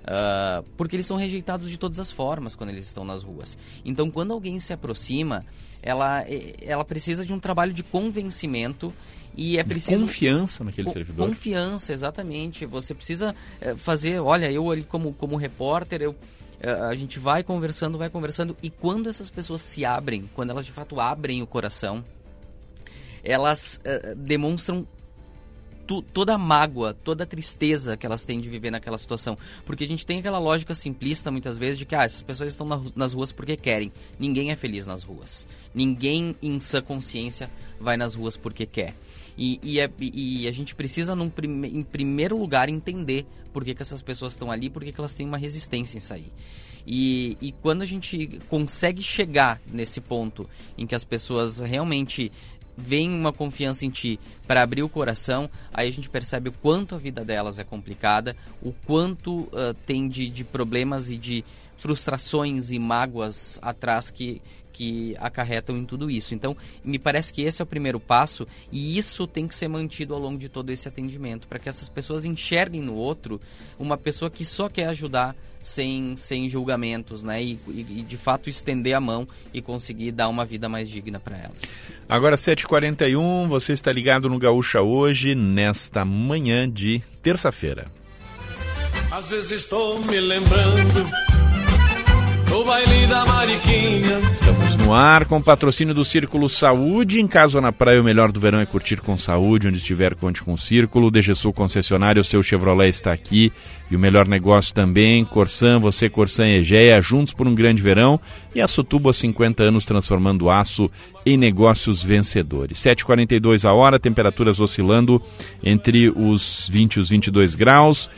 Uh, porque eles são rejeitados de todas as formas quando eles estão nas ruas. Então, quando alguém se aproxima, ela, ela precisa de um trabalho de convencimento e é preciso confiança naquele servidor. Confiança, exatamente. Você precisa é, fazer, olha, eu ali como como repórter, eu é, a gente vai conversando, vai conversando e quando essas pessoas se abrem, quando elas de fato abrem o coração, elas é, demonstram toda a mágoa, toda a tristeza que elas têm de viver naquela situação. Porque a gente tem aquela lógica simplista muitas vezes de que ah, essas pessoas estão na, nas ruas porque querem. Ninguém é feliz nas ruas. Ninguém em sã consciência vai nas ruas porque quer. E, e, é, e a gente precisa, num, em primeiro lugar, entender por que, que essas pessoas estão ali, por que, que elas têm uma resistência em sair. E, e quando a gente consegue chegar nesse ponto em que as pessoas realmente veem uma confiança em ti para abrir o coração, aí a gente percebe o quanto a vida delas é complicada, o quanto uh, tem de, de problemas e de frustrações e mágoas atrás que, que acarretam em tudo isso. Então, me parece que esse é o primeiro passo e isso tem que ser mantido ao longo de todo esse atendimento, para que essas pessoas enxerguem no outro uma pessoa que só quer ajudar sem, sem julgamentos, né? E, e, e de fato estender a mão e conseguir dar uma vida mais digna para elas. Agora 7h41, você está ligado no Gaúcha hoje, nesta manhã de terça-feira. Às vezes estou me lembrando no baile da Mariquinha. Estamos no ar com patrocínio do Círculo Saúde. Em casa na praia, o melhor do verão é curtir com saúde. Onde estiver, conte com o Círculo. DGSul Concessionário, o seu Chevrolet está aqui. E o melhor negócio também, Corsan, você, Corsan e Egeia, juntos por um grande verão. E a Sotubo há 50 anos transformando aço em negócios vencedores. 7h42 a hora, temperaturas oscilando entre os 20 e os 22 graus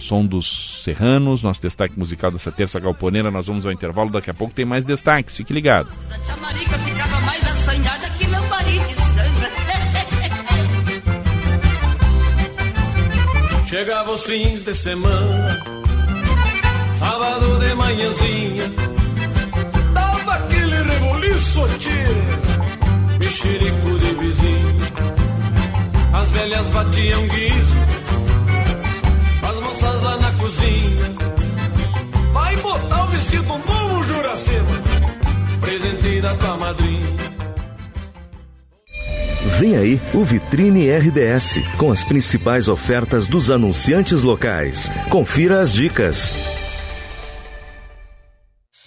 som dos Serranos, nosso destaque musical dessa terça galponeira. Nós vamos ao intervalo, daqui a pouco tem mais destaques, fique ligado. Chegava os fins de semana, sábado de manhãzinha, dava aquele reboliço, tira, mexerico de vizinho. As velhas batiam guiso presente da tua madrinha. Vem aí o Vitrine RBS, com as principais ofertas dos anunciantes locais. Confira as dicas.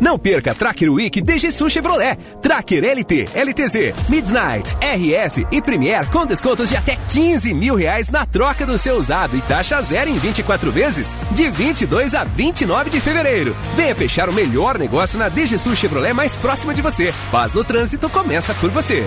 Não perca Tracker Week DGSU Chevrolet, Tracker LT, LTZ, Midnight, RS e Premier com descontos de até 15 mil reais na troca do seu usado e taxa zero em 24 vezes, de 22 a 29 de fevereiro. Venha fechar o melhor negócio na DGSU Chevrolet mais próxima de você. Paz no trânsito começa por você.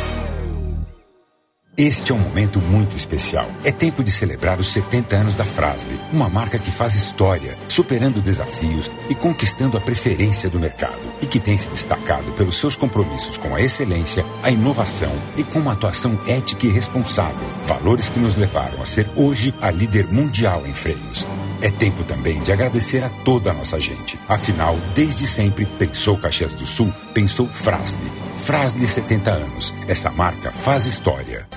Este é um momento muito especial. É tempo de celebrar os 70 anos da Frasle, uma marca que faz história, superando desafios e conquistando a preferência do mercado e que tem se destacado pelos seus compromissos com a excelência, a inovação e com uma atuação ética e responsável, valores que nos levaram a ser hoje a líder mundial em freios. É tempo também de agradecer a toda a nossa gente. Afinal, desde sempre, pensou Caxias do Sul, pensou Frasle. Frasle 70 anos. Essa marca faz história.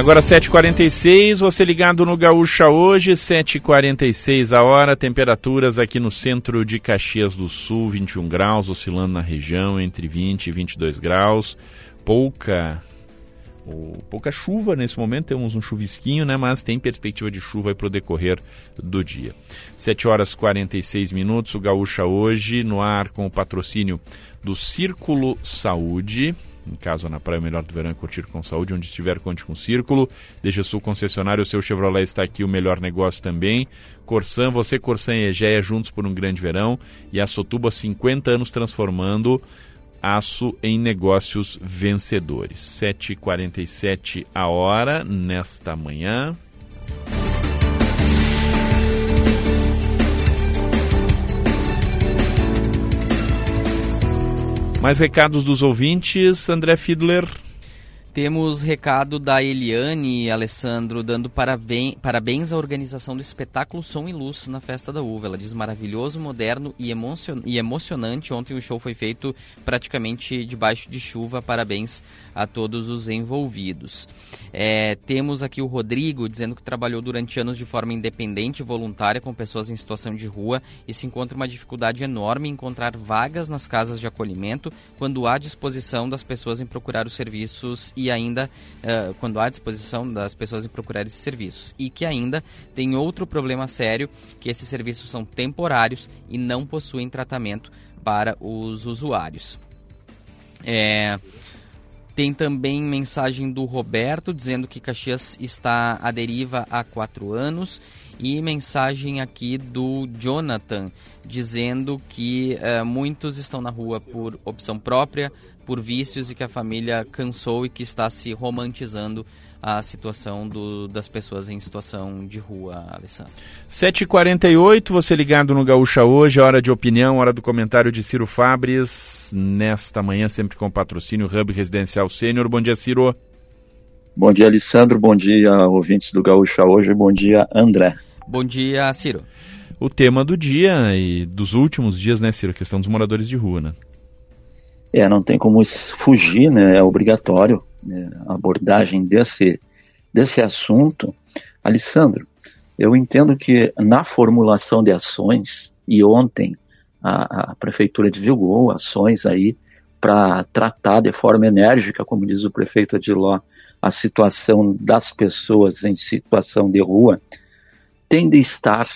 Agora 7h46, você ligado no Gaúcha hoje, 7h46 a hora, temperaturas aqui no centro de Caxias do Sul, 21 graus, oscilando na região entre 20 e 22 graus. Pouca ou, pouca chuva nesse momento, temos um chuvisquinho, né, mas tem perspectiva de chuva para o decorrer do dia. 7 horas 46 minutos, o Gaúcha hoje no ar com o patrocínio do Círculo Saúde, em casa na praia, melhor do verão é curtir com saúde. Onde estiver, conte com Círculo. Deixa Sul concessionário, o seu Chevrolet está aqui, o melhor negócio também. Corsan, você, Corsan e Egea juntos por um grande verão. E a Sotuba, 50 anos transformando aço em negócios vencedores. 7h47 a hora, nesta manhã. Mais recados dos ouvintes, André Fiedler. Temos recado da Eliane Alessandro dando parabéns, parabéns à organização do espetáculo Som e Luz na Festa da Uva. Ela diz maravilhoso, moderno e, emocion, e emocionante. Ontem o show foi feito praticamente debaixo de chuva. Parabéns a todos os envolvidos. É, temos aqui o Rodrigo dizendo que trabalhou durante anos de forma independente e voluntária com pessoas em situação de rua e se encontra uma dificuldade enorme em encontrar vagas nas casas de acolhimento quando há disposição das pessoas em procurar os serviços e ainda uh, quando há disposição das pessoas em procurar esses serviços. E que ainda tem outro problema sério, que esses serviços são temporários e não possuem tratamento para os usuários. É, tem também mensagem do Roberto dizendo que Caxias está à deriva há quatro anos. E mensagem aqui do Jonathan dizendo que uh, muitos estão na rua por opção própria, por vícios e que a família cansou e que está se romantizando a situação do, das pessoas em situação de rua, Alessandro. 7h48, você ligado no Gaúcha hoje, hora de opinião, hora do comentário de Ciro Fabres, nesta manhã, sempre com patrocínio Hub Residencial Sênior. Bom dia, Ciro. Bom dia, Alessandro. Bom dia, ouvintes do Gaúcha hoje. Bom dia, André. Bom dia, Ciro. O tema do dia e dos últimos dias, né, Ciro? A questão dos moradores de rua, né? É, não tem como fugir, né? É obrigatório né, a abordagem desse, desse assunto. Alessandro, eu entendo que na formulação de ações, e ontem a, a Prefeitura divulgou ações aí para tratar de forma enérgica, como diz o prefeito Adiló, a situação das pessoas em situação de rua, tem de estar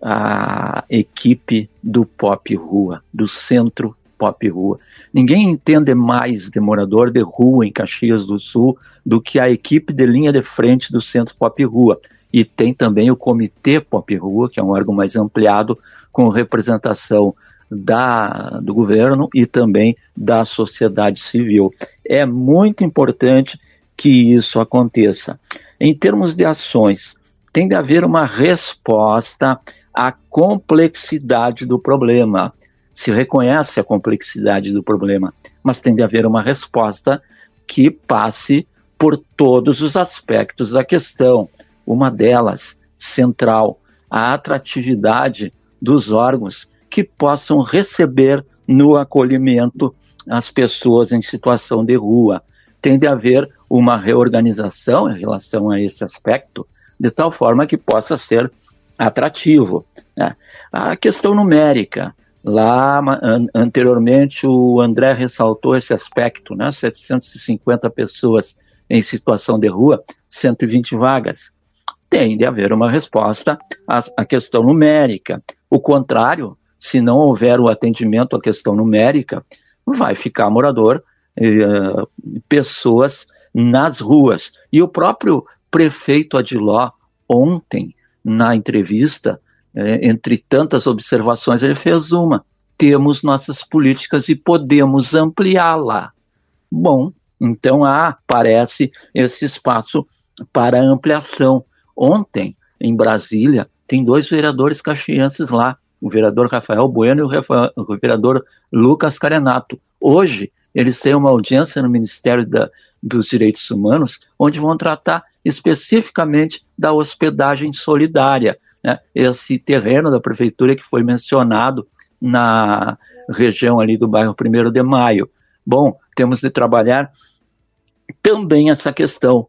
a equipe do Pop Rua, do Centro pop rua. Ninguém entende mais de morador de rua em Caxias do Sul do que a equipe de linha de frente do Centro Pop Rua. E tem também o Comitê Pop Rua, que é um órgão mais ampliado, com representação da, do governo e também da sociedade civil. É muito importante que isso aconteça. Em termos de ações, tem de haver uma resposta a complexidade do problema. Se reconhece a complexidade do problema, mas tem de haver uma resposta que passe por todos os aspectos da questão. Uma delas, central, a atratividade dos órgãos que possam receber no acolhimento as pessoas em situação de rua. Tem de haver uma reorganização em relação a esse aspecto, de tal forma que possa ser atrativo. Né? A questão numérica, lá an anteriormente o André ressaltou esse aspecto, né? 750 pessoas em situação de rua, 120 vagas. Tem de haver uma resposta à, à questão numérica. O contrário, se não houver o atendimento à questão numérica, vai ficar morador, eh, pessoas nas ruas. E o próprio prefeito Adiló, ontem, na entrevista, eh, entre tantas observações, ele fez uma. Temos nossas políticas e podemos ampliá-la. Bom, então há, parece, esse espaço para ampliação. Ontem, em Brasília, tem dois vereadores caxienses lá, o vereador Rafael Bueno e o, Rafael, o vereador Lucas Carenato. Hoje, eles têm uma audiência no Ministério da, dos Direitos Humanos, onde vão tratar especificamente da hospedagem solidária, né? esse terreno da prefeitura que foi mencionado na região ali do bairro 1 de Maio. Bom, temos de trabalhar também essa questão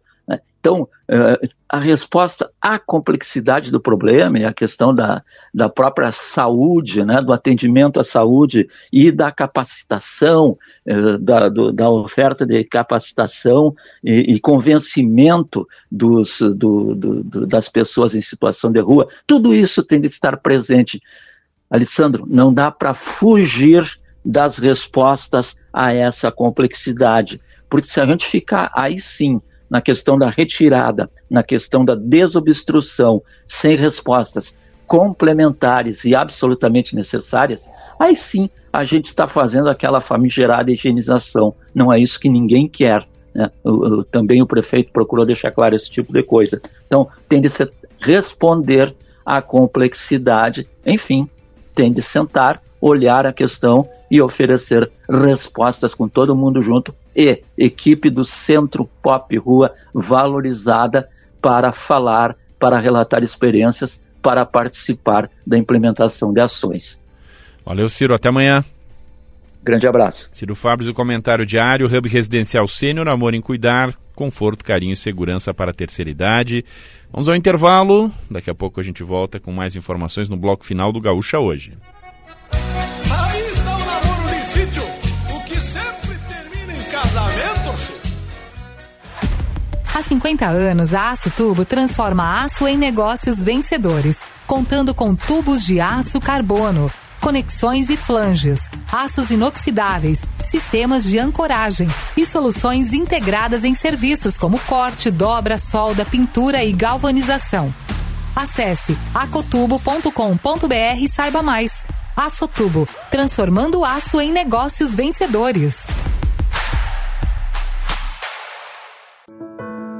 então, uh, a resposta à complexidade do problema e a questão da, da própria saúde, né, do atendimento à saúde e da capacitação, uh, da, do, da oferta de capacitação e, e convencimento dos, do, do, das pessoas em situação de rua, tudo isso tem de estar presente. Alessandro, não dá para fugir das respostas a essa complexidade, porque se a gente ficar aí sim na questão da retirada, na questão da desobstrução, sem respostas complementares e absolutamente necessárias, aí sim a gente está fazendo aquela famigerada higienização. Não é isso que ninguém quer. Né? O, o, também o prefeito procurou deixar claro esse tipo de coisa. Então, tem de ser, responder à complexidade, enfim, tem de sentar, olhar a questão e oferecer respostas com todo mundo junto e equipe do Centro Pop Rua valorizada para falar, para relatar experiências, para participar da implementação de ações. Valeu, Ciro. Até amanhã. Grande abraço. Ciro Fábio, o comentário diário, Hub Residencial Sênior, Amor em Cuidar, conforto, carinho e segurança para a terceira idade. Vamos ao intervalo, daqui a pouco a gente volta com mais informações no bloco final do Gaúcha hoje. Há 50 anos, a Aço Tubo transforma aço em negócios vencedores, contando com tubos de aço carbono, conexões e flanges, aços inoxidáveis, sistemas de ancoragem e soluções integradas em serviços como corte, dobra, solda, pintura e galvanização. Acesse acotubo.com.br e saiba mais. Açotubo, transformando aço em negócios vencedores.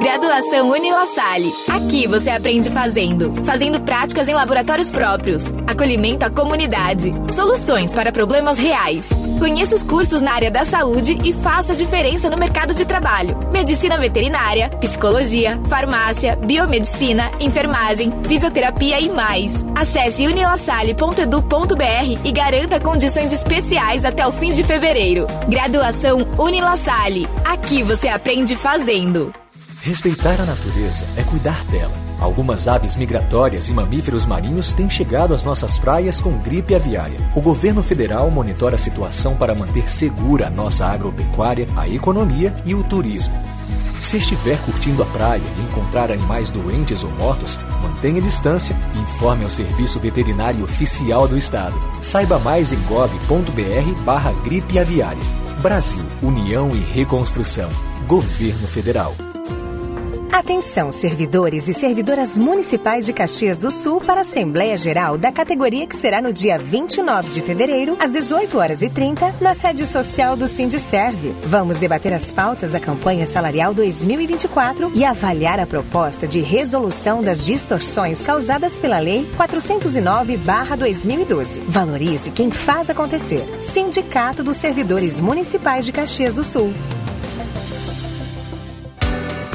Graduação Unila Salle. Aqui você aprende fazendo. Fazendo práticas em laboratórios próprios. Acolhimento à comunidade. Soluções para problemas reais. Conheça os cursos na área da saúde e faça a diferença no mercado de trabalho. Medicina veterinária, psicologia, farmácia, biomedicina, enfermagem, fisioterapia e mais. Acesse unilasalle.edu.br e garanta condições especiais até o fim de fevereiro. Graduação Unila Salle. Aqui você aprende fazendo. Respeitar a natureza é cuidar dela. Algumas aves migratórias e mamíferos marinhos têm chegado às nossas praias com gripe aviária. O governo federal monitora a situação para manter segura a nossa agropecuária, a economia e o turismo. Se estiver curtindo a praia e encontrar animais doentes ou mortos, mantenha distância e informe ao Serviço Veterinário Oficial do Estado. Saiba mais em gov.br barra gripe aviária. Brasil, União e Reconstrução. Governo Federal. Atenção, servidores e servidoras municipais de Caxias do Sul para a Assembleia Geral da categoria que será no dia 29 de fevereiro, às 18 horas e 30, na sede social do Sindicerve. Vamos debater as pautas da campanha salarial 2024 e avaliar a proposta de resolução das distorções causadas pela Lei 409/2012. Valorize quem faz acontecer. Sindicato dos Servidores Municipais de Caxias do Sul.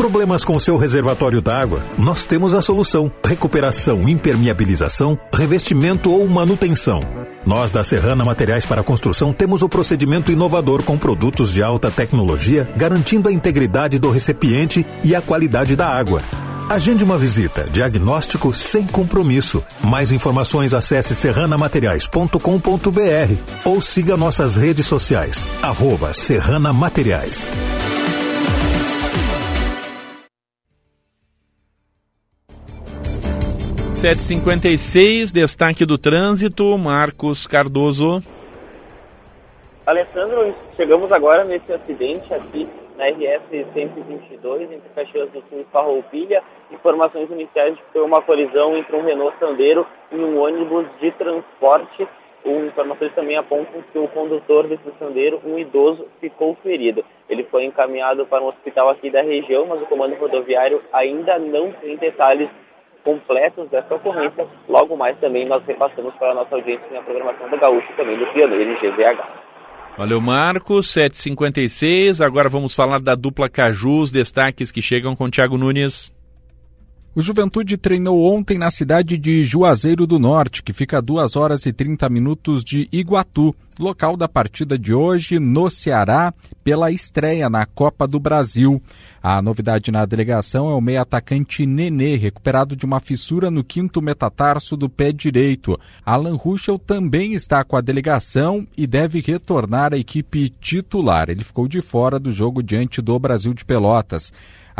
Problemas com seu reservatório d'água? Nós temos a solução: recuperação, impermeabilização, revestimento ou manutenção. Nós da Serrana Materiais para Construção temos o procedimento inovador com produtos de alta tecnologia, garantindo a integridade do recipiente e a qualidade da água. Agende uma visita. Diagnóstico sem compromisso. Mais informações acesse serranamateriais.com.br ou siga nossas redes sociais. Arroba Serrana Materiais. Sete cinquenta e seis, destaque do trânsito, Marcos Cardoso. Alessandro, chegamos agora nesse acidente aqui na RS 122, entre Caxias do Sul e Farroupilha. Informações iniciais de que foi uma colisão entre um Renault Sandero e um ônibus de transporte. Informações também apontam que o condutor desse Sandero, um idoso, ficou ferido. Ele foi encaminhado para um hospital aqui da região, mas o comando rodoviário ainda não tem detalhes completos dessa ocorrência. Logo mais também nós repassamos para a nossa audiência na programação da Gaúcho também do Pioneiro GZH. Valeu, Marcos. 7h56. Agora vamos falar da dupla Caju, os destaques que chegam com Thiago Nunes. O Juventude treinou ontem na cidade de Juazeiro do Norte, que fica a 2 horas e 30 minutos de Iguatu, local da partida de hoje no Ceará, pela estreia na Copa do Brasil. A novidade na delegação é o meio atacante Nenê, recuperado de uma fissura no quinto metatarso do pé direito. Alan Ruschel também está com a delegação e deve retornar à equipe titular. Ele ficou de fora do jogo diante do Brasil de Pelotas.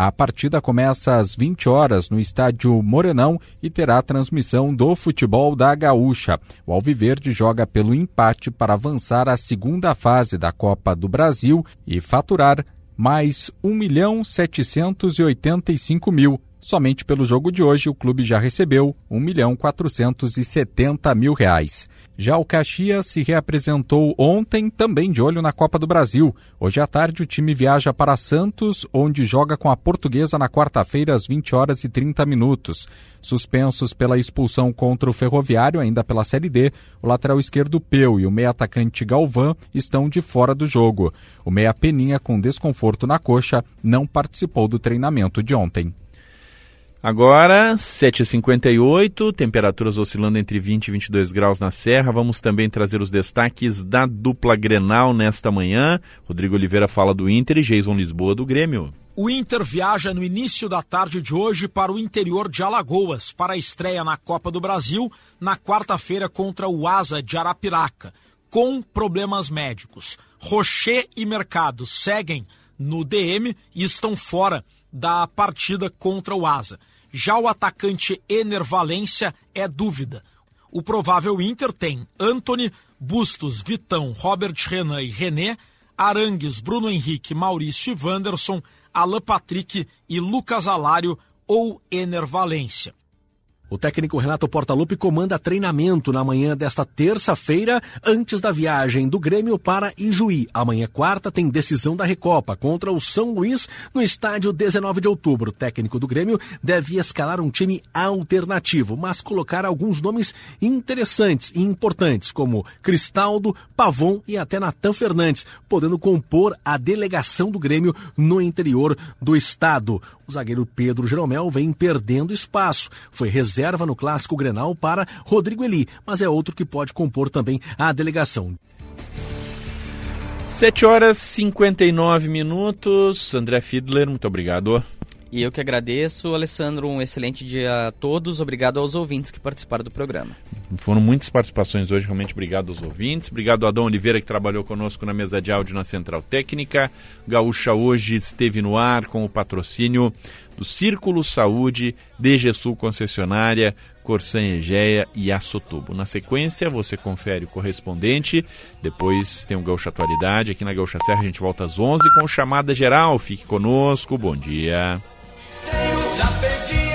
A partida começa às 20 horas no estádio Morenão e terá transmissão do futebol da Gaúcha. O Alviverde joga pelo empate para avançar à segunda fase da Copa do Brasil e faturar mais 1 milhão 785 mil. Somente pelo jogo de hoje, o clube já recebeu 1 milhão 470 mil reais. Já o Caxias se reapresentou ontem, também de olho na Copa do Brasil. Hoje à tarde, o time viaja para Santos, onde joga com a Portuguesa na quarta-feira, às 20 horas e 30 minutos. Suspensos pela expulsão contra o Ferroviário, ainda pela Série D, o lateral esquerdo Peu e o meia-atacante Galvão estão de fora do jogo. O meia Peninha, com desconforto na coxa, não participou do treinamento de ontem. Agora, 7h58, temperaturas oscilando entre 20 e 22 graus na Serra. Vamos também trazer os destaques da dupla Grenal nesta manhã. Rodrigo Oliveira fala do Inter e Jason Lisboa do Grêmio. O Inter viaja no início da tarde de hoje para o interior de Alagoas para a estreia na Copa do Brasil na quarta-feira contra o Asa de Arapiraca, com problemas médicos. Rocher e Mercado seguem no DM e estão fora da partida contra o Asa. Já o atacante Ener Valência é dúvida. O provável Inter tem Anthony, Bustos, Vitão, Robert Renan e René, Arangues, Bruno Henrique, Maurício e Wanderson, Alan Patrick e Lucas Alário ou Ener Valência. O técnico Renato Portaluppi comanda treinamento na manhã desta terça-feira, antes da viagem do Grêmio para Ijuí. Amanhã, quarta, tem decisão da Recopa contra o São Luís no estádio 19 de outubro. O técnico do Grêmio deve escalar um time alternativo, mas colocar alguns nomes interessantes e importantes, como Cristaldo, Pavon e até Natan Fernandes, podendo compor a delegação do Grêmio no interior do estado. O zagueiro Pedro Jeromel vem perdendo espaço. Foi reserva no clássico Grenal para Rodrigo Eli, mas é outro que pode compor também a delegação. 7 horas e 59 minutos. André Fiedler, muito obrigado. E eu que agradeço, Alessandro. Um excelente dia a todos. Obrigado aos ouvintes que participaram do programa. Foram muitas participações hoje, realmente obrigado aos ouvintes. Obrigado a Adão Oliveira que trabalhou conosco na mesa de áudio na Central Técnica. Gaúcha hoje esteve no ar com o patrocínio do Círculo Saúde, DG Sul Concessionária, Corsan Egea e Açotubo. Na sequência, você confere o correspondente, depois tem o Gaúcha Atualidade. Aqui na Gaúcha Serra a gente volta às 11 com chamada geral. Fique conosco, bom dia. Já perdi